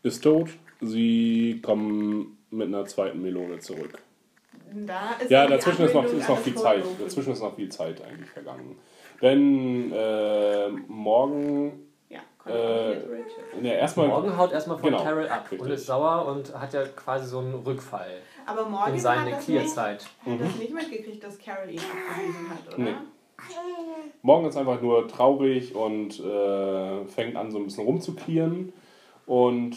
B: Ist tot. Sie kommen mit einer zweiten Melone zurück.
C: Da ist
B: Ja, dazwischen ist noch, ist noch viel Zeit. Dazwischen ist noch viel Zeit eigentlich vergangen. Denn äh, morgen.
C: Ja,
B: Äh,
C: Richard.
B: Ne, erstmal.
A: Morgan haut erstmal von
B: Genau,
A: Carol ab
B: richtig.
A: und ist sauer und hat ja quasi so einen Rückfall
C: Aber Morgan
A: in seine
C: hat das nicht,
A: Clear-Zeit.
C: hat das nicht mitgekriegt, dass Carol ihn abgewiesen hat, oder?
B: Nee. Morgen ist einfach nur traurig und äh, fängt an, so ein bisschen rumzuklieren und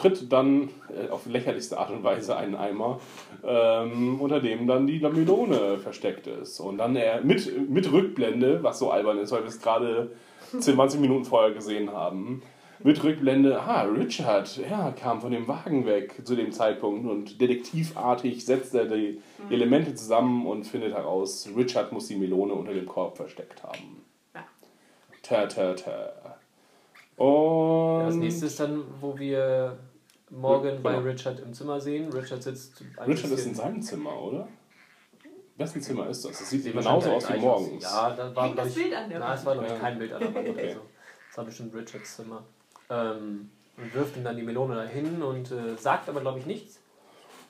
B: tritt dann äh, auf lächerlichste Art und Weise einen Eimer, ähm, unter dem dann die Melone versteckt ist. Und dann er mit, mit Rückblende, was so albern ist, weil wir es gerade 10, 20 Minuten vorher gesehen haben, mit Rückblende, ah, Richard, er kam von dem Wagen weg zu dem Zeitpunkt und detektivartig setzt er die Elemente zusammen und findet heraus, Richard muss die Melone unter dem Korb versteckt haben.
C: Ja.
B: Ta, ta, ta.
A: Ja,
B: Und.
A: das nächste ist dann, wo wir Morgan bei
B: Genau.
A: Richard im Zimmer sehen. Richard sitzt ein
B: Richard ist in seinem Zimmer, oder? Wessen Zimmer ist das? Das sieht
A: Sieht
B: genauso aus wie morgens.
A: Ja, da war
C: Hängt das Bild an der Wand?
A: es war glaube ich
B: Ja.
A: kein Bild an der Wand
B: Okay.
A: so. Das war bestimmt Richards Zimmer. Ähm, und wirft ihm dann die Melone dahin und äh, sagt aber glaube ich nichts.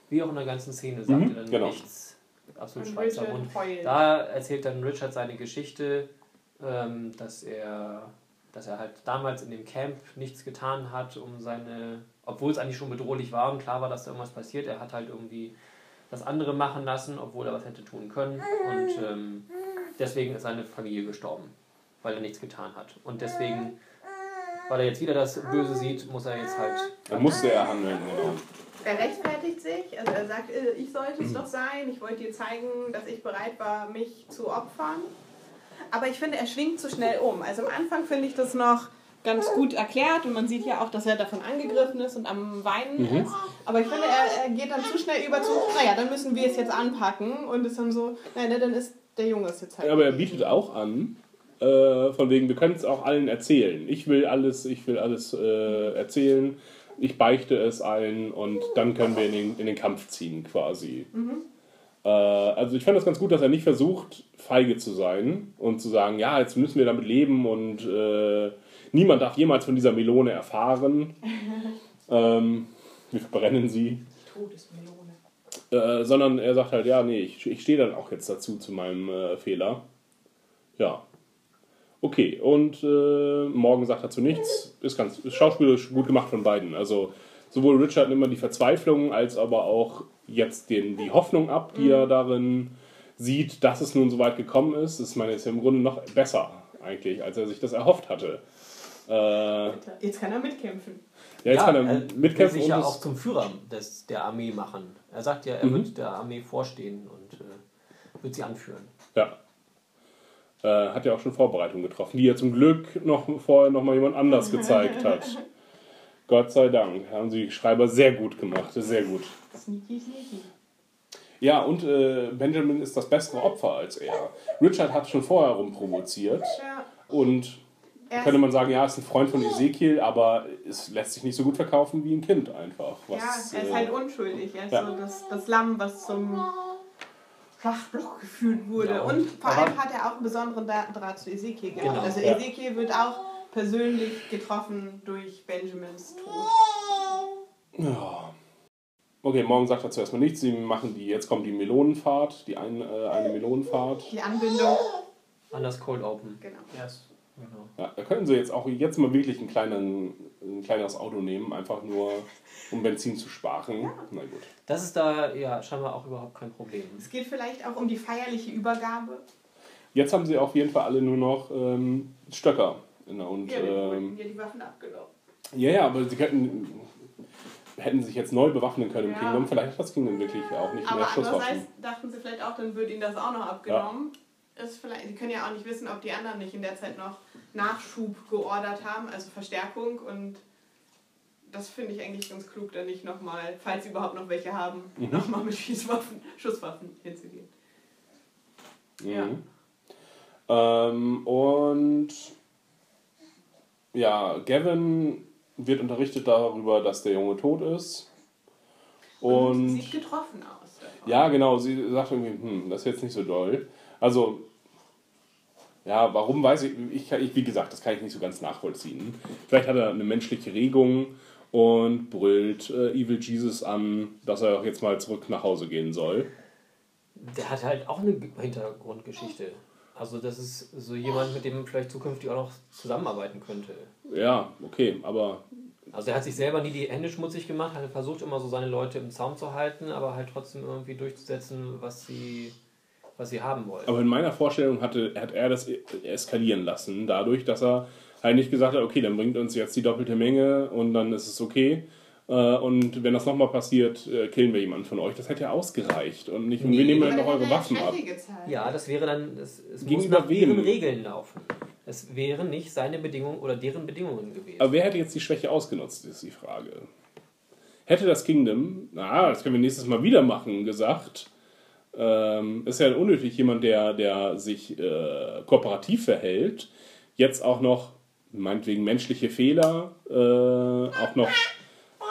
A: Wie auch in der ganzen Szene sagt
B: Mhm,
A: er dann
B: genau.
A: nichts. Absolut
C: Richard
A: Mund. Da erzählt dann Richard seine Geschichte, ähm, dass er dass er halt damals in dem Camp nichts getan hat, um seine, obwohl es eigentlich schon bedrohlich war und klar war, dass da irgendwas passiert, er hat halt irgendwie das andere machen lassen, obwohl er was hätte tun können und ähm, deswegen ist seine Familie gestorben, weil er nichts getan hat und deswegen, weil er jetzt wieder das Böse sieht, muss er jetzt halt
B: Dann musste er handeln, genau.
C: Er rechtfertigt sich, also er sagt, äh, ich sollte es doch sein, ich wollte dir zeigen, dass ich bereit war, mich zu opfern. Aber ich finde, er schwingt zu schnell um. Also am Anfang finde ich das noch ganz gut erklärt und man sieht ja auch, dass er davon angegriffen ist und am Weinen
B: Mhm.
C: ist. Aber ich finde, er, er geht dann zu schnell über zu, naja, dann müssen wir es jetzt anpacken und ist dann so, nein, ne, dann ist der Junge es jetzt halt.
B: Aber er bietet auch an, äh, von wegen, wir können es auch allen erzählen. Ich will alles, ich will alles äh, erzählen. Ich beichte es allen und dann können wir in den, in den Kampf ziehen, quasi. Äh, also ich fand das ganz gut, dass er nicht versucht, feige zu sein und zu sagen, ja, jetzt müssen wir damit leben und äh, niemand darf jemals von dieser Melone erfahren. ähm, wir verbrennen sie.
C: Todesmelone.
B: Äh, sondern er sagt halt, ja, nee, ich, ich stehe dann auch jetzt dazu, zu meinem äh, Fehler. Ja. Okay, und äh, morgen sagt dazu nichts. Ist ganz ist schauspielerisch gut gemacht von beiden. Also sowohl Richard nimmt immer die Verzweiflung, als aber auch jetzt den, die Hoffnung ab, die er darin sieht, dass es nun so weit gekommen ist. Das, ich meine, ist ja im Grunde noch besser eigentlich, als er sich das erhofft hatte. Äh,
C: Jetzt kann er mitkämpfen.
B: ja, jetzt kann er
A: will
B: mitkämpfen
A: sich
B: und
A: ja auch zum Führer des, der Armee machen. Er sagt ja, er
B: Mhm.
A: wird der Armee vorstehen und äh, wird sie anführen.
B: Ja. Äh, hat ja auch schon Vorbereitungen getroffen, die ja zum Glück noch vorher noch mal jemand anders gezeigt hat. Gott sei Dank. Haben sie die Schreiber sehr gut gemacht. Sehr gut.
C: Sneaky, sneaky.
B: Ja, und äh, Benjamin ist das bessere Opfer als er. Richard hat schon vorher rumprovoziert
C: Ja.
B: und
C: Er
B: könnte man sagen, ja, ist ein Freund von Ezekiel, aber es lässt sich nicht so gut verkaufen wie ein Kind einfach.
C: ja,
B: Was,
C: er ist
B: äh,
C: halt unschuldig. Er ist
B: ja.
C: so das, das Lamm, was zum Schlachtblock geführt wurde.
A: Ja,
C: und,
A: und-
C: vor allem hat er auch einen besonderen Da- Draht zu Ezekiel gehabt.
A: Genau,
C: also
B: ja.
C: Ezekiel wird auch persönlich getroffen durch Benjamins Tod.
B: Ja. Okay, morgen sagt er zuerst mal nichts. Sie machen die, jetzt kommt die Melonenfahrt, die ein, äh, eine Melonenfahrt.
C: Die Anbindung,
A: An das Cold Open.
C: genau.
A: Yes. Genau.
B: Ja, da könnten sie jetzt auch jetzt mal wirklich einen kleinen, ein kleineres Auto nehmen, einfach nur um Benzin zu sparen. Na gut.
A: Das ist da ja scheinbar auch überhaupt kein Problem.
C: Es geht vielleicht auch um die feierliche Übergabe.
B: Jetzt haben sie auf jeden Fall alle nur noch ähm, Stöcker. Und,
C: Ja,
B: ähm,
C: ja die Waffen abgenommen.
B: ja, ja, aber sie könnten, hätten sich jetzt neu bewaffnen können im
C: Ja.
B: Kingdom. Vielleicht hat das Kingdom wirklich auch nicht
C: Aber
B: mehr Schusswaffen.
C: andererseits dachten sie vielleicht auch, dann wird ihnen das auch noch abgenommen. Ist vielleicht, sie können ja auch nicht wissen, ob die anderen nicht in der Zeit noch Nachschub geordert haben, also Verstärkung. Und das finde ich eigentlich ganz klug, dann nicht nochmal, falls sie überhaupt noch welche haben,
B: Mhm.
C: nochmal mit Schießwaffen, Schusswaffen hinzugehen. Ja.
B: Mhm. Ähm, und ja, Gavin wird unterrichtet darüber, dass der Junge tot ist.
C: Und,
B: Und
C: sieht getroffen aus. davon.
B: ja, genau, sie sagt irgendwie, hm, das ist jetzt nicht so doll. Also, ja, warum weiß ich, ich, ich, wie gesagt, das kann ich nicht so ganz nachvollziehen. Vielleicht hat er eine menschliche Regung und brüllt äh, Evil Jesus an, dass er auch jetzt mal zurück nach Hause gehen soll.
A: Der hat halt auch eine Hintergrundgeschichte. Also das ist so jemand, mit dem man vielleicht zukünftig auch noch zusammenarbeiten könnte.
B: Ja, okay, aber
A: Also er hat sich selber nie die Hände schmutzig gemacht, hat versucht immer so seine Leute im Zaum zu halten, aber halt trotzdem irgendwie durchzusetzen, was sie, was sie haben wollen.
B: Aber in meiner Vorstellung hatte, hat er das eskalieren lassen, dadurch, dass er eigentlich gesagt hat, okay, dann bringt uns jetzt die doppelte Menge und dann ist es okay. Äh, Und wenn das nochmal passiert, äh, killen wir jemanden von euch. Das hätte ja ausgereicht. Und nicht, und wir nehmen
C: Aber
B: dann noch eure Waffen ab.
A: Ja, das wäre dann, es, es muss nach
B: wem?
A: Regeln laufen. Es wären nicht seine Bedingungen oder deren Bedingungen gewesen.
B: Aber wer hätte jetzt die Schwäche ausgenutzt, ist die Frage. Hätte das Kingdom, na, das können wir nächstes Mal wieder machen, gesagt, ähm, ist ja unnötig, jemand, der, der sich äh, kooperativ verhält, jetzt auch noch, meinetwegen menschliche Fehler, äh, auch noch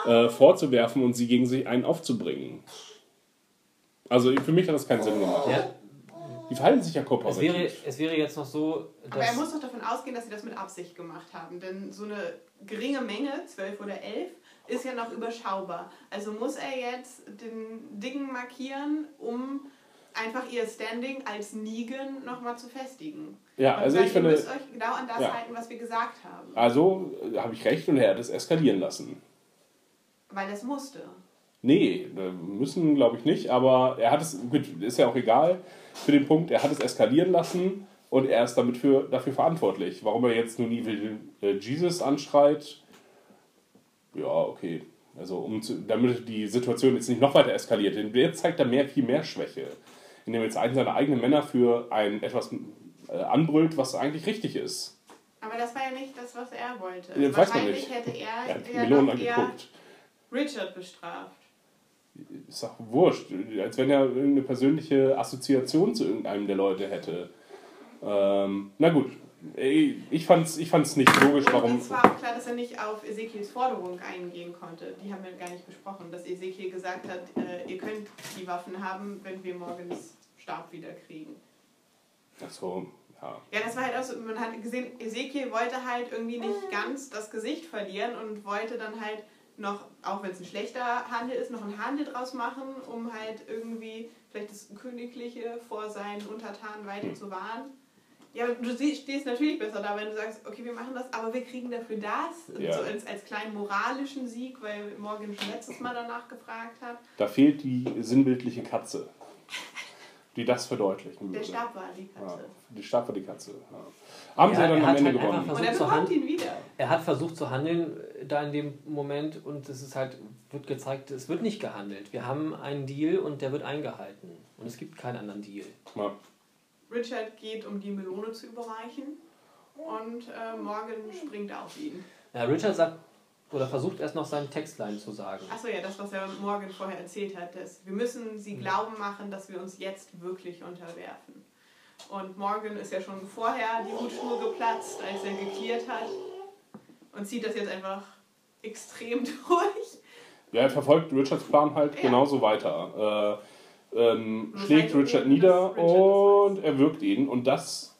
B: äh, vorzuwerfen und sie gegen sich einen aufzubringen. Also für mich hat das keinen Sinn gemacht.
A: Ja,
B: Die verhalten sich ja
A: es,
B: kooperativ.
A: wäre, es wäre jetzt noch so,
C: Aber er
A: dass
C: muss doch davon ausgehen, dass sie das mit Absicht gemacht haben. Denn so eine geringe Menge, 12 oder 11, ist ja noch überschaubar. Also muss er jetzt den Dingen markieren, um einfach ihr Standing als Negan nochmal zu festigen.
B: Ja,
C: Und
B: also ich finde-
C: Ihr müsst euch genau an das
B: Ja.
C: halten, was wir gesagt haben.
B: Also äh, habe ich recht und er hat es eskalieren lassen.
C: Weil es musste.
B: Nee, äh, müssen glaube ich nicht, aber er hat es, gut, ist ja auch egal für den Punkt, er hat es eskalieren lassen und er ist damit für, dafür verantwortlich. Warum er jetzt nun Evil äh, Jesus anschreit, ja, okay. Also um zu, damit die Situation jetzt nicht noch weiter eskaliert. Denn jetzt zeigt er mehr, viel mehr Schwäche. Indem er jetzt einen seiner eigenen Männer für ein etwas äh, anbrüllt, was eigentlich richtig ist.
C: Aber das war ja nicht das, was er wollte.
B: Ja,
C: Wahrscheinlich
B: nicht.
C: hätte
B: Er
C: er, ja noch eher. Richard bestraft.
B: Ist doch wurscht. Als wenn er irgendeine persönliche Assoziation zu irgendeinem der Leute hätte. Ähm, na gut. Ich fand's, ich fand's nicht logisch,
C: Und
B: warum.
C: es war auch klar, dass er nicht auf Ezekiels Forderung eingehen konnte. Die haben wir gar nicht besprochen. Dass Ezekiel gesagt hat, äh, ihr könnt die Waffen haben, wenn wir morgens Stab wieder kriegen.
B: Ach so, ja.
C: Ja, das war halt auch so, man hat gesehen, Ezekiel wollte halt irgendwie nicht ganz das Gesicht verlieren und wollte dann halt noch, auch wenn es ein schlechter Handel ist, noch einen Handel draus machen, um halt irgendwie vielleicht das Königliche vor seinen Untertanen weiter zu wahren. Ja, du stehst natürlich besser da, wenn du sagst, okay, wir machen das, aber wir kriegen dafür das.
B: Ja.
C: So als, als kleinen moralischen Sieg, weil Morgan schon letztes Mal danach gefragt hat.
B: Da fehlt die sinnbildliche Katze, die das verdeutlichen
C: Der. Stab war die
B: Ja,
C: Katze.
B: die Stab war die Katze. Ja. Haben
A: Ja,
B: sie ja dann
A: er
B: am
A: hat
B: Ende
A: halt einfach
B: gewonnen.
C: Und er
A: Versucht zu
C: bekommt
A: handeln.
C: ihn wieder.
A: er hat versucht zu handeln äh, da in dem Moment und es ist halt, wird gezeigt, es wird nicht gehandelt. Wir haben einen Deal und der wird eingehalten. Und es gibt keinen anderen Deal.
B: Ja.
C: Richard geht, um die Melone zu überreichen und äh, Morgan springt auf ihn.
A: Ja, Richard sagt oder versucht erst noch seinen Textline zu sagen.
C: Achso, ja, das, was er Morgan vorher erzählt hat. Dass wir müssen sie glauben machen, dass wir uns jetzt wirklich unterwerfen. Und Morgan ist ja schon vorher die Hutschnur geplatzt, als er geklärt hat. Und zieht das jetzt einfach extrem durch.
B: Ja, er verfolgt Richards Plan halt
C: Ja.
B: genauso weiter. Äh, ähm, schlägt
C: halt
B: Richard nieder
C: Richard
B: und er wirkt ihn. Und das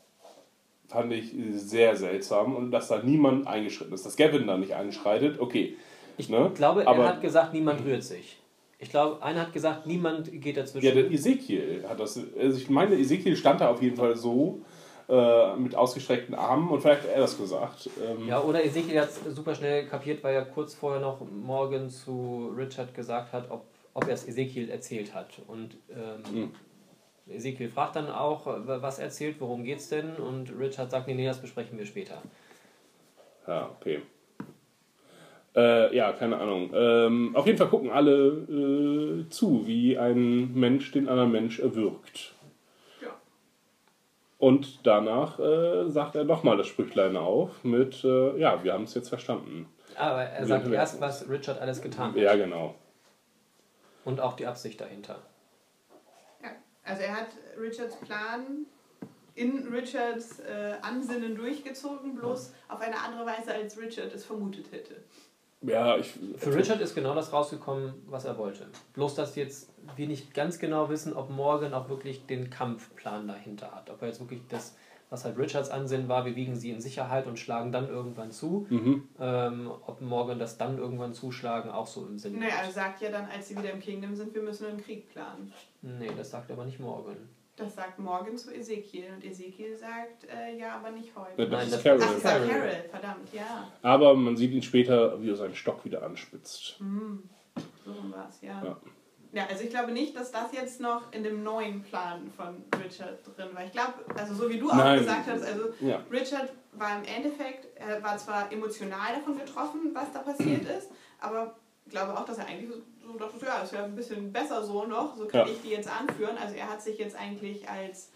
B: fand ich sehr seltsam. Und dass da niemand eingeschritten ist. Dass Gavin da nicht einschreitet, okay.
A: Ich
B: Ne?
A: glaube, er
B: Aber-
A: hat gesagt, niemand rührt sich. Ich glaube, einer hat gesagt, niemand geht dazwischen.
B: Ja, der Ezekiel hat das. Also ich meine, Ezekiel stand da auf jeden Fall so äh, mit ausgestreckten Armen und vielleicht hat er das gesagt. Ähm,
A: Ja, oder Ezekiel hat es super schnell kapiert, weil er kurz vorher noch Morgan zu Richard gesagt hat, ob, ob er es Ezekiel erzählt hat. Und ähm, Ezekiel fragt dann auch, was erzählt, worum geht's denn? Und Richard sagt, nee, nee, das besprechen wir später.
B: Ja, okay. Äh, ja, keine Ahnung. Ähm, auf jeden Fall gucken alle äh, zu, wie ein Mensch den anderen Mensch erwürgt.
C: Ja.
B: Und danach äh, sagt er nochmal das Sprüchlein auf mit, äh, ja, wir haben es jetzt verstanden.
A: Aber er
B: Wir
A: sagt erst, was Richard alles getan hat.
B: Ja, genau.
A: Und auch die Absicht dahinter.
C: Ja. Also er hat Richards Plan in Richards äh, Ansinnen durchgezogen, bloß auf eine andere Weise, als Richard es vermutet hätte.
B: Ja, ich.
A: Für Richard ist genau das rausgekommen, was er wollte. Bloß, dass jetzt wir nicht ganz genau wissen, ob Morgan auch wirklich den Kampfplan dahinter hat. Ob er jetzt wirklich das, was halt Richards Ansinnen war, wir wiegen sie in Sicherheit und schlagen dann irgendwann zu.
B: Mhm.
A: Ähm, ob Morgan das dann irgendwann zuschlagen auch so im Sinne
C: Naja, er sagt ja dann, als sie wieder im Kingdom sind, wir müssen einen Krieg planen.
A: Nee, das sagt aber nicht Morgan.
C: Das sagt Morgan zu Ezekiel und Ezekiel sagt, äh, ja, aber nicht
B: Ja,
C: heute.
B: das
A: Nein,
B: ist
A: das-
B: Carol.
C: Ach, das sagt
A: Carol.
C: Carol, verdammt, ja.
B: Aber man sieht ihn später, wie er seinen Stock wieder anspitzt.
C: Hm, so war es, ja.
B: Ja.
C: Ja. also ich glaube nicht, dass das jetzt noch in dem neuen Plan von Richard drin war. Ich glaube, also so wie du auch
B: Nein.
C: gesagt hast, also
B: Ja.
C: Richard war im Endeffekt, er war zwar emotional davon getroffen, was da passiert ist, aber ich glaube auch, dass er eigentlich so dachte, ja, das wäre ein bisschen besser so noch, so kann
B: Ja.
C: ich die jetzt anführen. Also er hat sich jetzt eigentlich als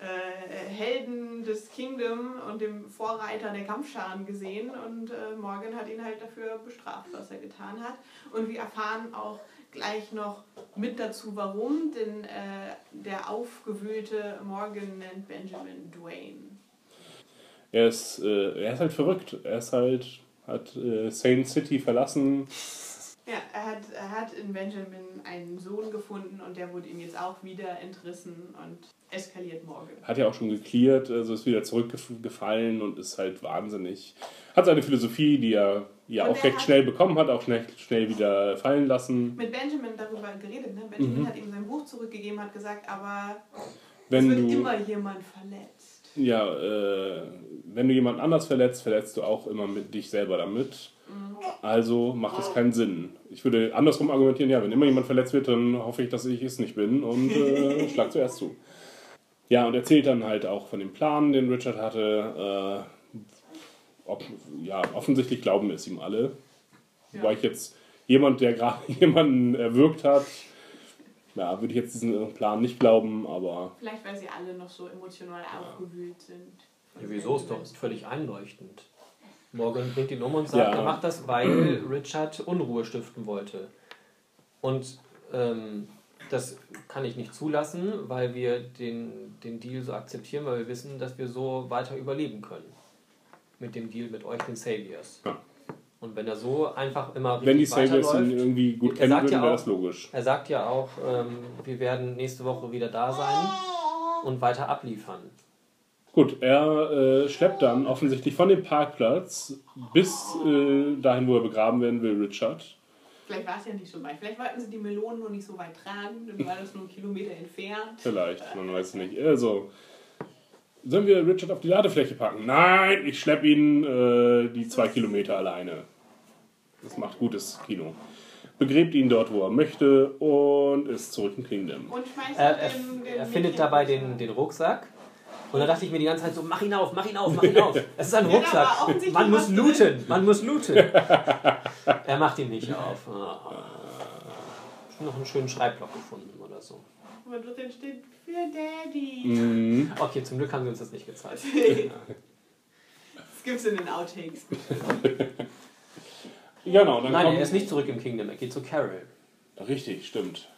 C: äh, Helden des Kingdom und dem Vorreiter der Kampfscharen gesehen und äh, Morgan hat ihn halt dafür bestraft, was er getan hat. Und wir erfahren auch gleich noch mit dazu, warum, denn äh, der aufgewühlte Morgan nennt Benjamin Dwayne.
B: Er ist, äh, er ist halt verrückt. Er ist halt, hat äh, Saint City verlassen.
C: Ja, er hat, er hat in Benjamin einen Sohn gefunden und der wurde ihm jetzt auch wieder entrissen und eskaliert Morgan.
B: Hat ja auch schon geklärt, also ist wieder zurückgefallen und ist halt wahnsinnig. Hat seine Philosophie, die er ja
C: Und
B: auch recht schnell bekommen hat, auch schnell, schnell wieder fallen lassen.
C: Mit Benjamin darüber geredet. Ne? Benjamin
B: Mhm.
C: hat ihm sein Buch zurückgegeben, hat gesagt, aber
B: Wenn
C: es wird
B: du,
C: immer jemand verletzt.
B: ja, äh, wenn du jemand anders verletzt, verletzt du auch immer mit dich selber damit. Also macht es keinen Sinn. Ich würde andersrum argumentieren, ja, wenn immer jemand verletzt wird, dann hoffe ich, dass ich es nicht bin und äh, schlag zuerst zu. Ja, und erzählt dann halt auch von dem Plan, den Richard hatte. Äh, ob, ja, offensichtlich glauben es ihm alle. Wobei ich jetzt jemand, der gerade jemanden erwürgt hat, ja, würde ich jetzt diesen Plan nicht glauben, aber
C: Vielleicht, weil sie alle noch so emotional aufgewühlt sind.
A: Ja, wieso ist doch völlig einleuchtend. Morgan bringt ihn um und sagt,
B: Ja.
A: er macht das, weil Richard Unruhe stiften wollte. Und ähm, das kann ich nicht zulassen, weil wir den, den Deal so akzeptieren, weil wir wissen, dass wir so weiter überleben können. Mit dem Deal mit euch, den Saviors.
B: Ja.
A: Und wenn er so einfach immer
B: wenn die Saviors ihn irgendwie gut kennen würden,
A: ja
B: wäre das logisch.
A: er sagt ja auch, ähm, wir werden nächste Woche wieder da sein und weiter abliefern.
B: Gut, er äh, schleppt dann offensichtlich von dem Parkplatz bis äh, dahin, wo er begraben werden will, Richard.
C: Vielleicht war es ja nicht so weit. Vielleicht wollten sie die Melonen nur nicht so weit tragen, dann war das nur einen Kilometer entfernt.
B: Vielleicht, man weiß es nicht. Also, sollen wir Richard auf die Ladefläche packen? Nein, ich schlepp ihn äh, die zwei Kilometer alleine. Das macht gutes Kino. Begräbt ihn dort, wo er möchte und ist zurück im Kingdom.
C: Und schmeißt
A: Er, er, er findet dabei den, den Rucksack. Und da dachte ich mir die ganze Zeit so, mach ihn auf, mach ihn auf, mach ihn auf. Es ist ein
C: Ja,
A: Rucksack.
C: offensichtlich
A: Man muss looten, man muss looten. er macht ihn nicht auf. Ah. Schon noch einen schönen Schreibblock gefunden oder so.
C: Wo drin steht, für Daddy.
B: Mhm.
A: Okay, zum Glück haben sie uns das nicht gezeigt.
C: Das gibt's in den Outtakes.
B: Genau, dann
A: Nein,
B: kommt,
A: er ist nicht zurück im Kingdom, er geht zu Carol.
B: Richtig, stimmt.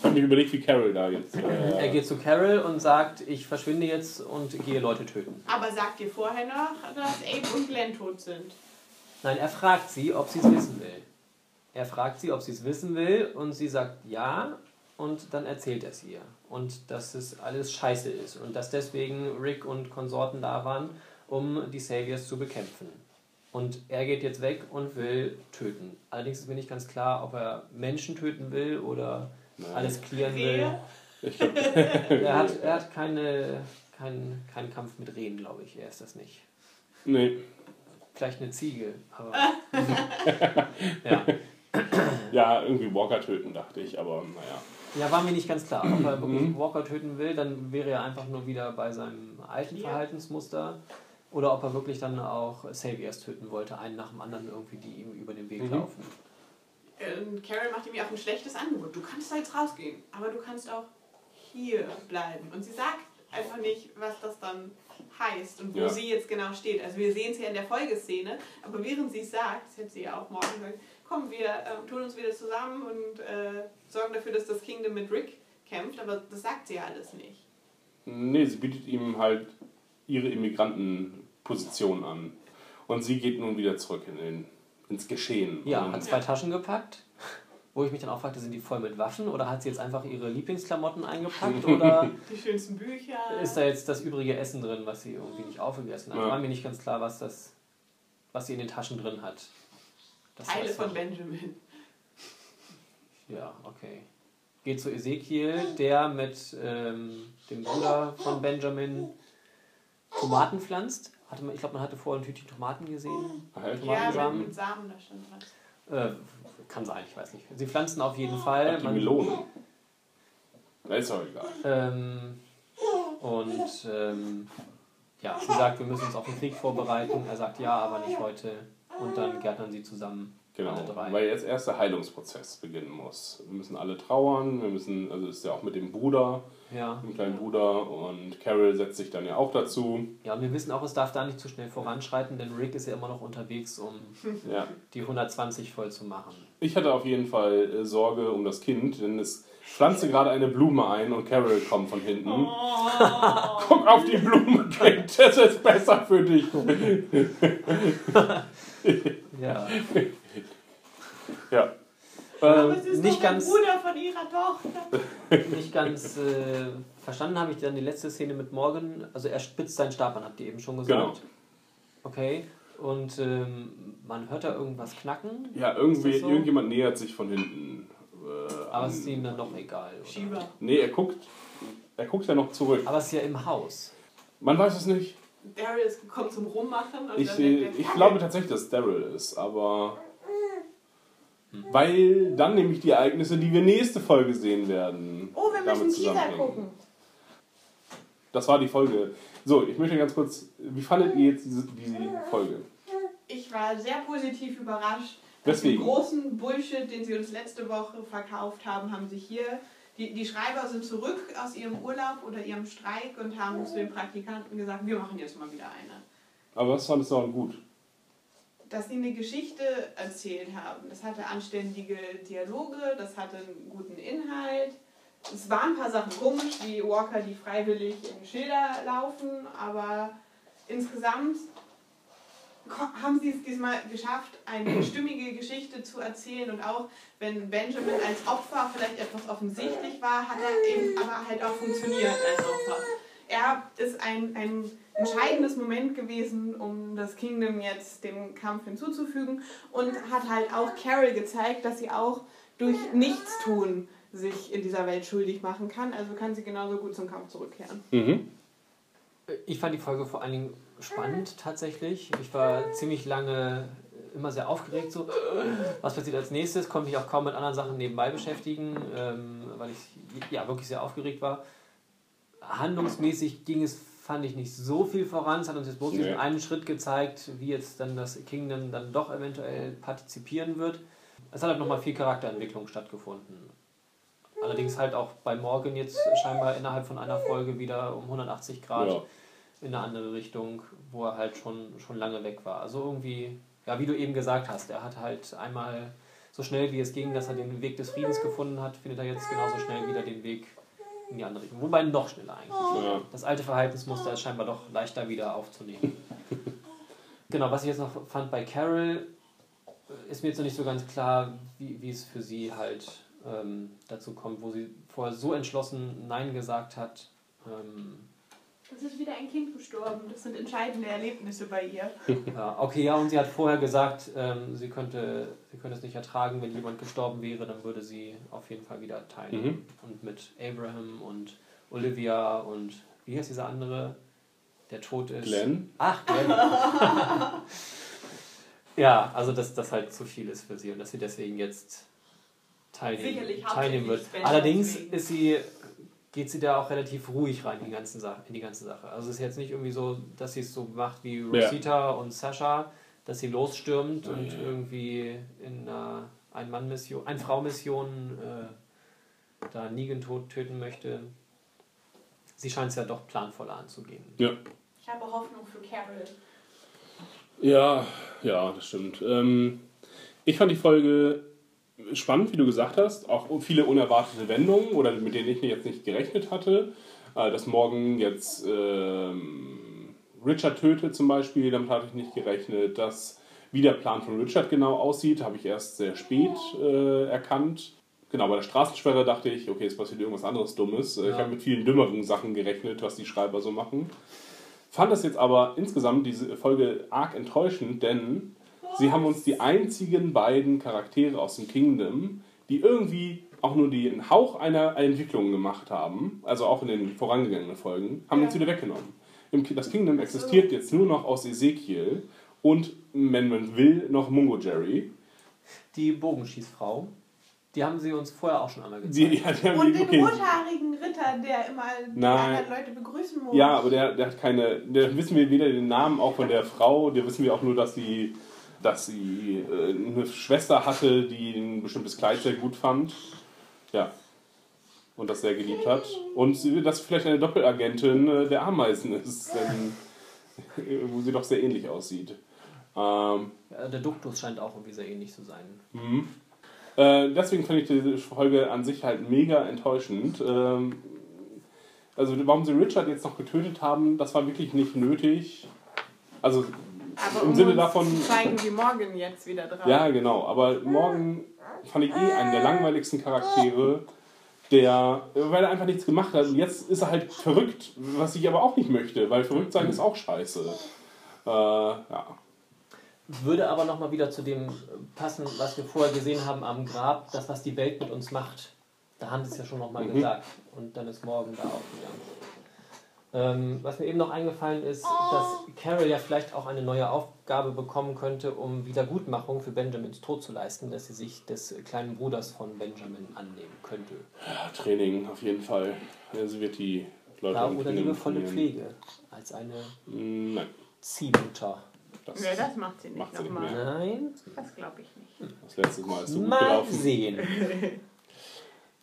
B: Ich habe mir überlegt, wie Carol da jetzt.
A: Er
B: Äh,
A: geht zu Carol und sagt, ich verschwinde jetzt und gehe Leute töten.
C: Aber sagt ihr vorher noch, dass Abe und Glenn tot sind?
A: Nein, er fragt sie, ob sie es wissen will. Er fragt sie, ob sie es wissen will und sie sagt ja und dann erzählt er es ihr. Und dass es alles scheiße ist und dass deswegen Rick und Konsorten da waren, um die Saviors zu bekämpfen. Und er geht jetzt weg und will töten. Allerdings ist mir nicht ganz klar, ob er Menschen töten will oder alles clearen will.
B: Glaub,
A: Er hat, er hat keine, keinen keinen Kampf mit Rehen, glaube ich. Er ist das nicht.
B: nee.
A: Vielleicht eine Ziege, aber. ja.
B: Ja, irgendwie Walker töten, dachte ich, aber naja.
A: ja, war mir nicht ganz klar. Ob er wirklich Walker töten will, dann wäre er einfach nur wieder bei seinem alten
C: Ja.
A: Verhaltensmuster. Oder ob er wirklich dann auch Saviors töten wollte, einen nach dem anderen irgendwie, die ihm über den Weg
B: Mhm.
A: laufen.
C: Und Carol macht ihm ja auch ein schlechtes Angebot. Du kannst da jetzt rausgehen, aber du kannst auch hier bleiben. Und sie sagt einfach nicht, was das dann heißt und wo
B: Ja.
C: sie jetzt genau steht. Also wir sehen es ja in der Folgeszene, aber während sie es sagt, das hätte sie ja auch morgen gesagt, komm, wir ähm, tun uns wieder zusammen und äh, sorgen dafür, dass das Kingdom mit Rick kämpft, aber das sagt sie ja alles nicht.
B: Nee, sie bietet ihm halt ihre Immigrantenposition an. Und sie geht nun wieder zurück in den, ins Geschehen.
A: Ja,
B: Und
A: hat zwei Taschen gepackt. Wo ich mich dann auch fragte, sind die voll mit Waffen oder hat sie jetzt einfach ihre Lieblingsklamotten eingepackt oder
C: Die schönsten Bücher.
A: ist da jetzt das übrige Essen drin, was sie irgendwie nicht aufgegessen hat?
B: Ja.
A: War mir nicht ganz klar, was das, was sie in den Taschen drin hat. Das
C: Teile von Benjamin.
A: Ja, okay. Geht zu Ezekiel, der mit ähm, dem Bruder von Benjamin Tomaten pflanzt. Hatte man, ich glaube, man hatte vorher ein Tütchen Tomaten gesehen.
B: Halt.
C: Ja,
A: Tomatensamen.
C: mit, mit Samen da stand was.
A: Äh, kann sein, ich weiß nicht. Sie pflanzen auf jeden Fall.
B: Ach, die
A: Man-
B: Melone. Na, ist auch egal.
A: Ähm, und ähm, ja, sie sagt, wir müssen uns auf den Krieg vorbereiten. Er sagt ja, aber nicht heute. Und dann gärtnern sie zusammen
B: Genau,
A: alle drei.
B: weil jetzt erst der Heilungsprozess beginnen muss. Wir müssen alle trauern, wir müssen, also ist ja auch mit dem Bruder,
A: ja.
B: dem kleinen Bruder und Carol setzt sich dann ja auch dazu.
A: ja, und wir wissen auch, es darf da nicht zu schnell voranschreiten, denn Rick ist ja immer noch unterwegs, um
B: Ja.
A: die 120 voll zu machen.
B: Ich hatte auf jeden Fall äh, Sorge um das Kind, denn es pflanzte gerade eine Blume ein und Carol kommt von hinten. Guck auf die Blume, Kind, das ist besser für dich.
A: Ja.
B: Ja.
C: Aber
A: Ähm,
C: es ist
A: nicht ganz,
C: Bruder von ihrer Tochter.
A: nicht ganz äh, verstanden habe ich dann die letzte Szene mit Morgan. Also er spitzt seinen Stab an, habt ihr eben schon gesagt.
B: Genau.
A: Okay. Und ähm, man hört da irgendwas knacken,
B: Ja, irgendwie,
A: so?
B: irgendjemand nähert sich von hinten. Äh,
A: aber es ist ihm dann doch egal. Oder?
C: Shiva.
B: Nee, er guckt, er guckt ja noch zurück.
A: Aber es ist ja im Haus.
B: Man weiß es nicht.
C: Daryl ist gekommen zum Rummachen und
B: Ich,
C: dann denkt
B: ich glaube tatsächlich, dass Daryl ist, aber. Weil dann nämlich die Ereignisse, die wir nächste Folge sehen werden.
C: Oh, wir müssen Teaser gucken.
B: Das war die Folge. So, ich möchte ganz kurz. Wie fandet ihr jetzt diese, diese Folge?
C: Ich war sehr positiv überrascht.
B: Weswegen?
C: Den großen Bullshit, den sie uns letzte Woche verkauft haben, haben sie hier. Die, die Schreiber sind zurück aus ihrem Urlaub oder ihrem Streik und haben zu den Praktikanten gesagt, wir machen jetzt mal wieder eine.
B: Aber was fandest du daran gut?
C: Dass sie eine Geschichte erzählt haben. Das hatte anständige Dialoge, das hatte einen guten Inhalt. Es waren ein paar Sachen komisch, wie Walker, die freiwillig in Schilder laufen, aber insgesamt haben sie es diesmal geschafft, eine stimmige Geschichte zu erzählen und auch wenn Benjamin als Opfer vielleicht etwas offensichtlich war, hat er eben aber halt auch funktioniert als Opfer. Er ist ein, ein entscheidendes Moment gewesen, um das Kingdom jetzt dem Kampf hinzuzufügen und hat halt auch Carol gezeigt, dass sie auch durch Nichtstun sich in dieser Welt schuldig machen kann. Also kann sie genauso gut zum Kampf zurückkehren.
B: Mhm.
A: Ich fand die Folge vor allen Dingen spannend tatsächlich. Ich war ziemlich lange immer sehr aufgeregt, so, was passiert als nächstes, konnte mich auch kaum mit anderen Sachen nebenbei beschäftigen, ähm, weil ich ja wirklich sehr aufgeregt war. Handlungsmäßig ging es, fand ich, nicht so viel voran. Es hat uns jetzt bloß diesen einen Schritt gezeigt, wie jetzt dann das Kingdom dann doch eventuell partizipieren wird. Es hat halt nochmal viel Charakterentwicklung stattgefunden. Allerdings halt auch bei Morgan jetzt scheinbar innerhalb von einer Folge wieder um 180 Grad
B: Ja.
A: In eine andere Richtung, wo er halt schon, schon lange weg war. Also irgendwie, ja, wie du eben gesagt hast, er hat halt einmal so schnell wie es ging, dass er den Weg des Friedens gefunden hat, findet er jetzt genauso schnell wieder den Weg in die andere Richtung. Wobei noch schneller eigentlich.
B: Ja.
A: Das alte Verhaltensmuster ist scheinbar doch leichter wieder aufzunehmen. genau, was ich jetzt noch fand bei Carol, äh, ist mir jetzt noch nicht so ganz klar, wie, wie es für sie halt ähm, dazu kommt, wo sie vorher so entschlossen Nein gesagt hat. Ähm,
C: Es ist wieder ein Kind gestorben. Das sind entscheidende Erlebnisse bei ihr.
A: ja, okay, ja, und sie hat vorher gesagt, ähm, sie, könnte, sie könnte es nicht ertragen, wenn jemand gestorben wäre, dann würde sie auf jeden Fall wieder teilnehmen.
B: Mhm.
A: Und mit Abraham und Olivia und wie heißt dieser andere, der tot ist?
B: Glenn?
A: Ach, Glenn. ja, also dass das halt zu viel ist für sie und dass sie deswegen jetzt teilnehmen,
C: Sicherlich
A: teilnehmen wird. Allerdings
C: deswegen.
A: ist sie, geht sie da auch relativ ruhig rein in die, ganzen Sache, in die ganze Sache. Also es ist jetzt nicht irgendwie so, dass sie es so macht wie Rosita und Sascha, dass sie losstürmt
B: Ja,
A: und
B: ja, ja.
A: irgendwie in einer Ein-Mann-Mission, Ein-Frau-Mission äh, da Negan tot töten möchte. Sie scheint es ja doch planvoller anzugehen.
B: Ja.
C: Ich habe Hoffnung für Carol.
B: Ja, ja, das stimmt. Ähm, ich fand die Folge spannend, wie du gesagt hast. Auch viele unerwartete Wendungen oder mit denen ich jetzt nicht gerechnet hatte. Äh, dass morgen jetzt ähm, Richard tötet zum Beispiel, damit hatte ich nicht gerechnet. Dass wie der Plan von Richard genau aussieht, habe ich erst sehr spät äh, erkannt. Genau, bei der Straßensperre dachte ich, okay, es passiert irgendwas anderes Dummes. Äh, Ich
A: Ja.
B: habe mit vielen dümmeren Sachen gerechnet, was die Schreiber so machen. Fand das jetzt aber insgesamt diese Folge arg enttäuschend, denn sie haben uns die einzigen beiden Charaktere aus dem Kingdom, die irgendwie auch nur den Hauch einer Entwicklung gemacht haben, also auch in den vorangegangenen Folgen, haben
C: Ja.
B: uns wieder weggenommen. Das Kingdom existiert jetzt nur noch aus Ezekiel und, wenn man will, noch Mungo Jerry.
A: Die Bogenschießfrau, die haben sie uns vorher auch schon einmal gezeigt.
B: Die, ja, die
C: Und
B: die,
C: den
B: okay,
C: rothaarigen Ritter, der immer die
B: Nein.
C: anderen Leute begrüßen muss.
B: Ja, aber der, der hat keine. Der wissen wir weder den Namen auch von der Frau, der wissen wir auch nur, dass sie, dass sie äh, eine Schwester hatte, die ein bestimmtes Kleid sehr gut fand. Ja. Und das sehr geliebt hat. Und sie, dass vielleicht eine Doppelagentin äh, der Ameisen ist, denn, wo sie doch sehr ähnlich aussieht. Ähm,
A: Ja, der Duktus scheint auch irgendwie sehr ähnlich zu sein.
B: Mhm. Äh, deswegen fand ich diese Folge an sich halt mega enttäuschend. Ähm, also warum sie Richard jetzt noch getötet haben, das war wirklich nicht nötig. Also
C: aber
B: im
C: um
B: Sinne
C: uns
B: davon,
C: zeigen, wie Morgan jetzt wieder dran.
B: ja genau, aber Morgan fand ich eh einen der langweiligsten Charaktere, der, weil er einfach nichts gemacht hat. Und jetzt ist er halt verrückt, was ich aber auch nicht möchte, weil verrückt sein ist auch scheiße. Äh, ja.
A: Würde aber nochmal wieder zu dem passen, was wir vorher gesehen haben am Grab, das, was die Welt mit uns macht. Da haben sie es ja schon nochmal
B: Mhm.
A: gesagt. Und dann ist morgen da aufgegangen. Ähm, was mir eben noch eingefallen ist, dass Carol ja vielleicht auch eine neue Aufgabe bekommen könnte, um Wiedergutmachung für Benjamins Tod zu leisten, dass sie sich des kleinen Bruders von Benjamin annehmen könnte.
B: Ja, Training auf jeden Fall. Sie wird die Leute
A: Ja,
B: im
A: oder liebevolle. Pflege als eine
B: Mm, Nein,
A: Ziehmutter.
B: das,
C: Ja, das macht sie nicht
B: Macht sie nicht
C: nochmal.
A: Nein,
C: Das glaube ich nicht.
B: das letzte Mal ist so gut
A: mal
B: gelaufen.
A: sehen.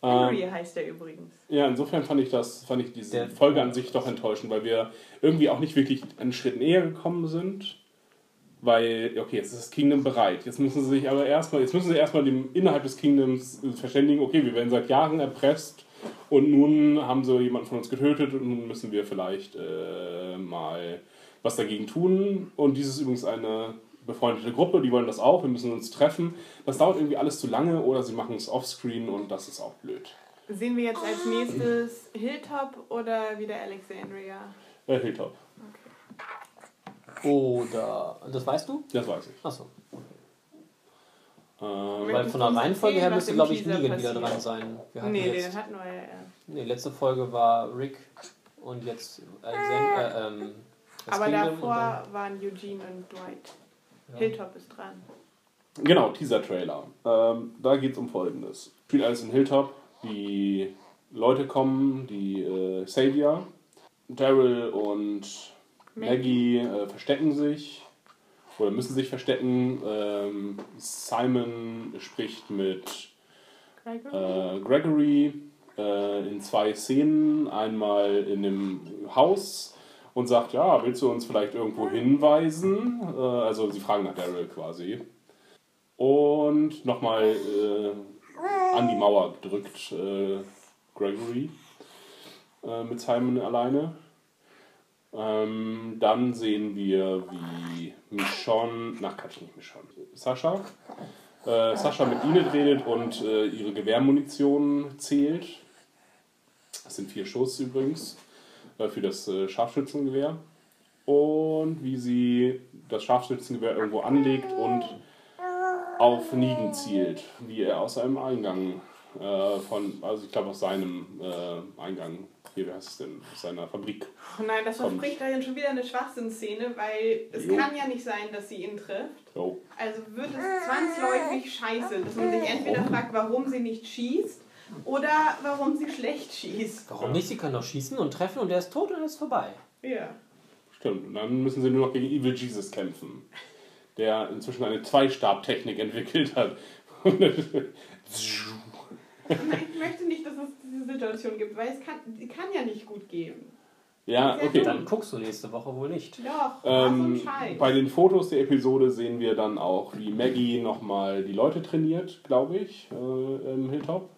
C: Henry
B: Ähm,
C: heißt er übrigens.
B: ja, insofern fand ich das, fand ich diese
A: Der-
B: Folge an sich doch enttäuschend, weil wir irgendwie auch nicht wirklich einen Schritt näher gekommen sind. Weil, okay, jetzt ist das Kingdom bereit. Jetzt müssen sie sich aber erstmal, jetzt müssen sie erstmal dem, innerhalb des Kingdoms äh, verständigen, okay, wir werden seit Jahren erpresst und nun haben sie jemanden von uns getötet und nun müssen wir vielleicht äh, mal was dagegen tun. Und dies ist übrigens eine befreundete Gruppe, die wollen das auch, wir müssen uns treffen. Das dauert irgendwie alles zu lange oder sie machen es offscreen und das ist auch blöd.
C: Sehen wir jetzt als nächstes Hilltop oder wieder Alexandria?
B: Äh, Hilltop,
A: Oder, das weißt du?
B: das weiß ich.
A: Achso.
B: Ähm,
A: Weil von der Reihenfolge her müsste, glaube ich, Negan wieder dran sein. Wir hatten
C: Nee,
A: jetzt,
C: den hatten wir ja erst.
A: nee, letzte Folge war Rick und jetzt Alexander, äh, ähm,
C: Aber
A: Kingdom
C: davor waren Eugene und Dwight.
A: Ja.
C: Hilltop ist dran.
B: Genau, Teaser-Trailer. Ähm, da geht es um Folgendes. Spielt alles in Hilltop. Die Leute kommen, die äh, Savior. Daryl und Maggie äh, verstecken sich oder müssen sich verstecken. Ähm, Simon spricht mit
C: Gregory?
B: äh, Gregory äh, in zwei Szenen. Einmal in dem Haus und sagt, ja, willst du uns vielleicht irgendwo hinweisen? Äh, also sie fragen nach Daryl quasi. Und nochmal äh, an die Mauer drückt äh, Gregory äh, mit Simon alleine. Ähm, dann sehen wir, wie Michonne, nach Quatsch, nicht Michonne, Sascha, äh, Sascha mit Enid redet und äh, ihre Gewehrmunition zählt. Das sind vier Schuss übrigens für das äh, Scharfschützengewehr. Und wie sie das Scharfschützengewehr irgendwo anlegt und auf Negan zielt, wie er aus einem Eingang äh, von, also ich glaube aus seinem äh, Eingang, hier, wie heißt es denn, aus seiner Fabrik.
C: Oh nein, das verspricht da jetzt schon wieder eine Schwachsinnsszene, weil es
B: Jo.
C: kann ja nicht sein, dass sie ihn trifft.
B: Jo.
C: Also wird es zwangsläufig scheiße, dass man sich entweder fragt, warum sie nicht schießt oder warum sie schlecht schießt.
A: Warum nicht? Sie können doch schießen und treffen und er ist tot und ist vorbei.
C: Ja.
B: Stimmt, und dann müssen sie nur noch gegen Evil Jesus kämpfen, der inzwischen eine Zweistabtechnik entwickelt hat.
C: Ich möchte nicht, dass es diese Situation gibt, weil es kann, kann ja nicht gut gehen.
B: ja, okay.
A: Dann guckst du nächste Woche wohl nicht.
C: Doch,
B: Ähm,
C: ein Scheiß.
B: bei den Fotos der Episode sehen wir dann auch, wie Maggie nochmal die Leute trainiert, glaube ich, äh, im Hilltop,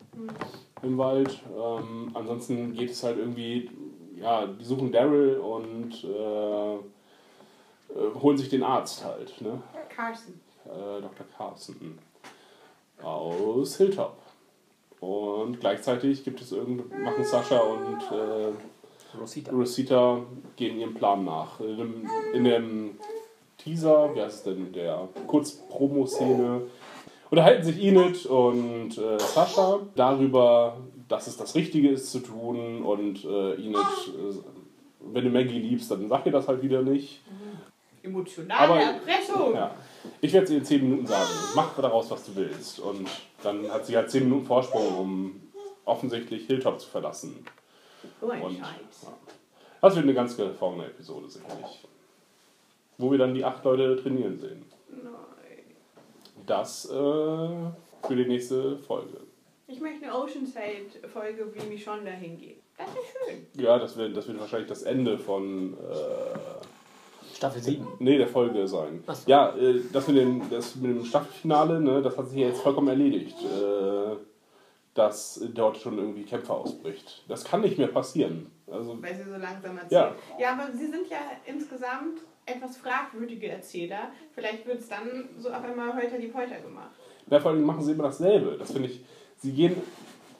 B: im Wald. Ähm, ansonsten geht es halt irgendwie, ja, die suchen Daryl und äh, äh, holen sich den Arzt halt, ne?
C: Carson.
B: äh, Dr. Carson aus Hilltop. Und gleichzeitig gibt es irgend machen Sascha und äh,
A: Rosita.
B: Rosita gehen ihrem Plan nach. In dem, in dem Teaser, wie heißt es denn, der Kurz-Promo-Szene, unterhalten sich Enid und äh, Sascha darüber, dass es das Richtige ist zu tun und äh, Enid, äh, wenn du Maggie liebst, dann sag ihr das halt wieder nicht.
C: Emotionale
B: Aber-
C: Erpressung.
B: Ja. Ich werde es ihr in 10 Minuten sagen. Mach daraus, was du willst. Und dann hat sie halt 10 Minuten Vorsprung, um offensichtlich Hilltop zu verlassen.
C: So ein
B: Und
C: Scheiß.
B: ja. das wird eine ganz gefangene Episode sicherlich. Wo wir dann die acht Leute trainieren sehen.
C: Nein.
B: Das äh, für die nächste Folge.
C: Ich möchte eine Oceanside-Folge, wie Michonne dahin geht. Das ist schön.
B: Ja, das wird, das wird wahrscheinlich das Ende von äh,
A: Staffel 7.
B: nee, der Folge sein.
A: So.
B: Ja, äh, das, mit dem, das mit dem Staffelfinale, ne, das hat sich ja jetzt vollkommen erledigt. Äh, dass dort schon irgendwie Kämpfer ausbricht. Das kann nicht mehr passieren. Also,
C: Weil sie so langsam erzählen.
B: Ja.
C: ja, aber sie sind ja insgesamt etwas fragwürdige Erzähler. Vielleicht wird es dann so auf einmal Holter die Polter gemacht.
B: Ja, vor allem machen sie immer dasselbe. Das finde ich. Sie gehen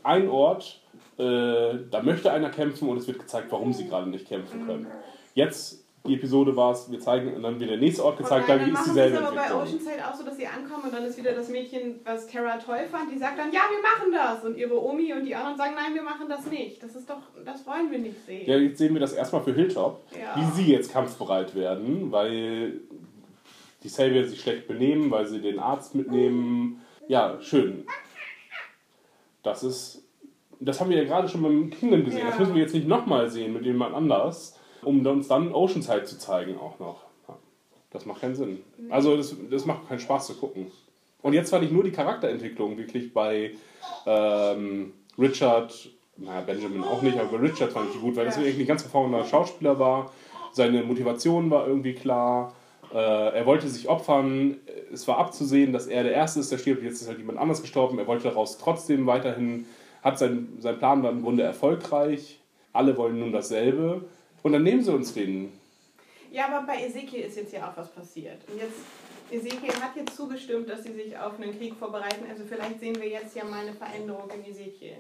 B: einen Ort, äh, da möchte einer kämpfen und es wird gezeigt, warum sie gerade nicht kämpfen können. Jetzt, die Episode war es, wir zeigen und dann wird der nächste Ort gezeigt,
C: dann
B: ist
C: machen sie es
B: dieselbe
C: aber bei
B: Entwicklung.
C: Oceanside auch so, dass sie ankommen und dann ist wieder das Mädchen, was Tara toll fand, die sagt dann, ja, wir machen das. Und ihre Omi und die anderen sagen, nein, wir machen das nicht. Das ist doch, das wollen wir nicht sehen.
B: Ja, jetzt sehen wir das erstmal für Hilltop,
C: Ja.
B: wie sie jetzt kampfbereit werden, weil die Savior sich schlecht benehmen, weil sie den Arzt mitnehmen. Ja, schön. Das ist. Das haben wir ja gerade schon beim Kingdom gesehen. Das
C: Ja.
B: müssen wir jetzt nicht nochmal sehen mit jemand anders, um uns dann Oceanside zu zeigen auch noch. Das macht keinen Sinn. Also das, das macht keinen Spaß zu gucken. Und jetzt fand ich nur die Charakterentwicklung wirklich bei ähm, Richard, naja, Benjamin auch nicht, aber bei Richard fand ich gut, weil das irgendwie ein ganz hervorragender Schauspieler war. Seine Motivation war irgendwie klar. Äh, er wollte sich opfern. Es war abzusehen, dass er der Erste ist, der stirbt. Jetzt ist halt jemand anders gestorben. Er wollte daraus trotzdem weiterhin, hat sein, sein Plan war im Grunde erfolgreich. Alle wollen nun dasselbe. Und dann nehmen sie uns den.
C: Ja, aber bei Ezekiel ist jetzt ja auch was passiert. Und jetzt, Ezekiel hat jetzt zugestimmt, dass sie sich auf einen Krieg vorbereiten. Also vielleicht sehen wir jetzt ja mal eine Veränderung in Ezekiel.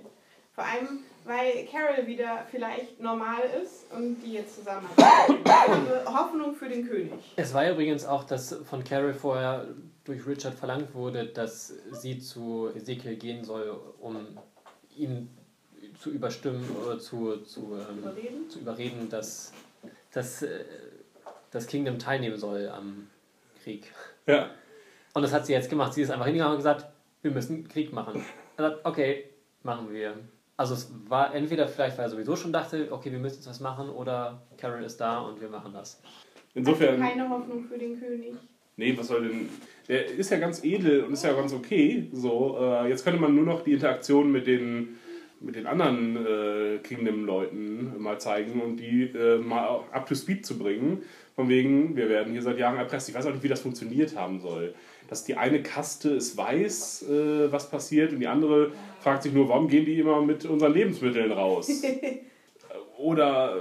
C: Vor allem, weil Carol wieder vielleicht normal ist und die jetzt zusammenarbeiten. Also Hoffnung für den König.
A: Es war übrigens auch, dass von Carol vorher durch Richard verlangt wurde, dass sie zu Ezekiel gehen soll, um ihn zu überstimmen oder zu, zu, ähm,
C: Überreden?
A: zu überreden, dass, dass äh, das Kingdom teilnehmen soll am Krieg.
B: Ja.
A: Und das hat sie jetzt gemacht. Sie ist einfach hingegangen und gesagt, wir müssen Krieg machen. Er hat gesagt, okay, machen wir. Also es war entweder vielleicht, weil er sowieso schon dachte, okay, wir müssen jetzt was machen, oder Carol ist da und wir machen das.
B: Insofern.
C: Also keine Hoffnung für den König.
B: Nee, was soll denn. Der ist ja ganz edel und ist ja ganz okay. So, äh, jetzt könnte man nur noch die Interaktion mit den mit den anderen äh, Kingdom-Leuten mal zeigen und die äh, mal up to speed zu bringen. Von wegen, wir werden hier seit Jahren erpresst. Ich weiß auch nicht, wie das funktioniert haben soll. Dass die eine Kaste es weiß, äh, was passiert, und die andere fragt sich nur, warum gehen die immer mit unseren Lebensmitteln raus? Oder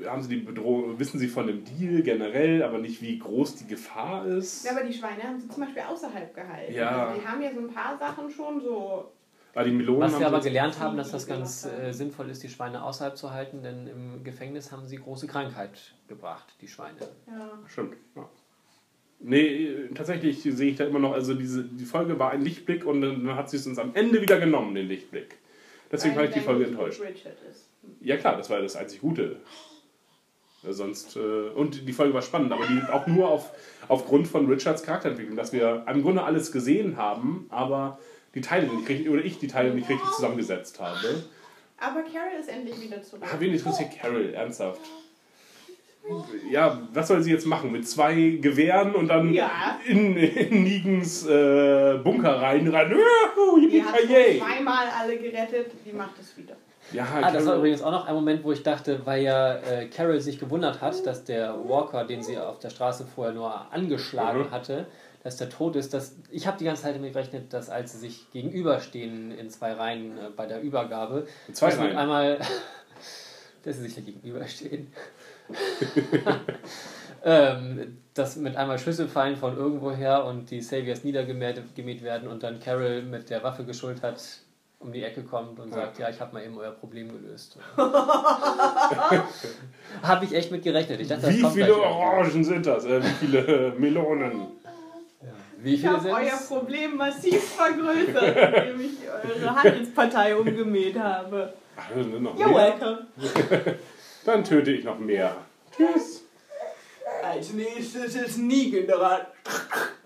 B: äh, haben sie die Bedrohung, wissen sie von dem Deal generell, aber nicht, wie groß die Gefahr ist?
C: Ja, aber die Schweine haben sie zum Beispiel außerhalb gehalten.
B: Ja.
C: Also die haben ja so ein paar Sachen schon so.
B: Ah, die Melonen
A: Was wir aber gelernt haben, dass das ganz äh, sinnvoll ist, die Schweine außerhalb zu halten, denn im Gefängnis haben sie große Krankheit gebracht, die Schweine.
C: Ja.
B: Stimmt. Ja. Nee, äh, tatsächlich sehe ich da immer noch, also diese, die Folge war ein Lichtblick und dann hat sie es uns am Ende wieder genommen, den Lichtblick. Deswegen war ich die Folge enttäuscht. Ja klar, das war das einzig Gute. Ja, sonst, äh, und die Folge war spannend, aber die auch nur auf, aufgrund von Richards Charakterentwicklung, dass wir im Grunde alles gesehen haben, aber die Teile nicht richtig, oder ich die Teile nicht richtig zusammengesetzt habe.
C: Aber Carol ist endlich wieder zurück.
B: Ah, wen interessiert Carol? Ernsthaft. Ja, was soll sie jetzt machen? Mit zwei Gewehren und dann
C: Ja.
B: in, in Negens äh, Bunker rein, rein.
C: Die hat zweimal alle gerettet, die macht es wieder.
B: Ja,
A: Ah, das war übrigens auch noch ein Moment, wo ich dachte, weil ja äh, Carol sich gewundert hat, dass der Walker, den sie auf der Straße vorher nur angeschlagen
B: Mhm.
A: hatte, dass der tot ist. Dass, ich habe die ganze Zeit damit gerechnet, dass als sie sich gegenüberstehen in zwei Reihen äh, bei der Übergabe,
B: In zwei
A: dass mit
B: Reihen?
A: einmal, dass sie sich da gegenüberstehen, ähm, dass mit einmal Schüsse fallen von irgendwoher und die Saviors niedergemäht gemäht werden und dann Carol mit der Waffe geschultert um die Ecke kommt und sagt, ja, ich habe mal eben euer Problem gelöst. habe ich echt mit gerechnet. Ich dachte,
B: Wie viele Orangen sind das? Äh, wie viele äh, Melonen?
A: Wie
C: Ich habe euer? Problem massiv vergrößert, indem ich eure Handelspartei umgemäht habe.
B: Ach, sind noch
C: You're
B: mehr.
C: welcome.
B: Dann töte ich noch mehr. Tschüss.
C: Als nächstes ist Negan dran.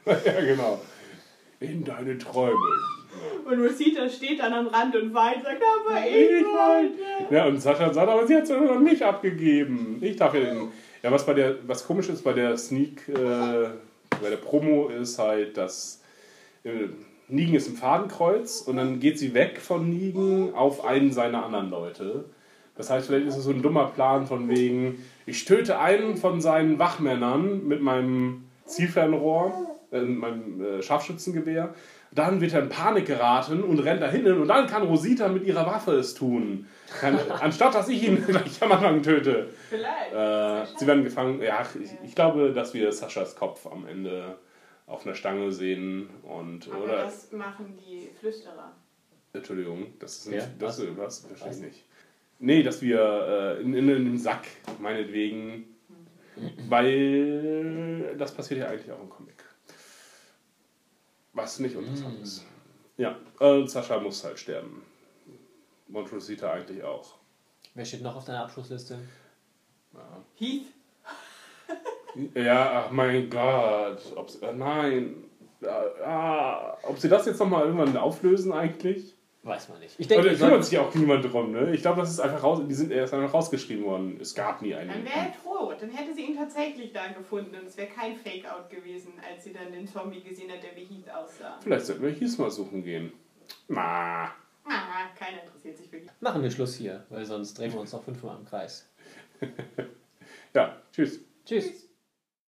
B: ja, genau. In deine Träume.
C: Und Rosita steht dann am Rand und weint, sagt, aber ich
B: Ich
C: wollte.
B: Ja, und Sascha sagt, aber sie hat es ja noch nicht abgegeben. Ich darf ja den. Ja, was, bei der, was komisch ist bei der Sneak, äh, bei der Promo ist halt, dass äh, Negan ist im Fadenkreuz und dann geht sie weg von Negan auf einen seiner anderen Leute. Das heißt, vielleicht ist es so ein dummer Plan von wegen, ich töte einen von seinen Wachmännern mit meinem Zielfernrohr, äh, meinem äh, Scharfschützengewehr. Dann wird er in Panik geraten und rennt dahin und dann kann Rosita mit ihrer Waffe es tun. Kann, anstatt dass ich ihn gleich am Anfang töte.
C: Vielleicht.
B: Äh, sie werden gefangen. Ja, ich, ich glaube, dass wir Saschas Kopf am Ende auf einer Stange sehen und
C: aber
B: oder
C: das machen die Flüsterer.
B: Entschuldigung, das ist
A: Ja,
B: nicht das
A: was?
B: was verstehe ich nicht. Nee, dass wir äh, in, in einem Sack meinetwegen, weil das passiert ja eigentlich auch im Comic. Was nicht interessant ist. Ja, und Sascha muss halt sterben. Und Rosita eigentlich auch.
A: Wer steht noch auf deiner Abschlussliste?
C: Heath?
B: Ja, ach mein Gott. Ob's, äh, nein. Ah, ah, ob sie das jetzt nochmal irgendwann auflösen eigentlich?
A: Weiß man nicht. Ich
B: Aber
A: denke,
B: da kümmert sich auch niemand drum, ne? Ich glaube, das ist einfach raus, die sind erst einfach rausgeschrieben worden. Es gab nie
C: Dann
B: einen.
C: wäre er tot. Dann hätte sie ihn tatsächlich da gefunden und es wäre kein Fake-Out gewesen, als sie dann den Zombie gesehen hat, der wie Heath aussah.
B: Vielleicht sollten wir hier mal suchen gehen. Na.
C: Ah, keiner interessiert sich für Heath.
A: machen wir Schluss hier, weil sonst drehen wir uns noch fünfmal im Kreis.
B: Ja, tschüss.
A: Tschüss.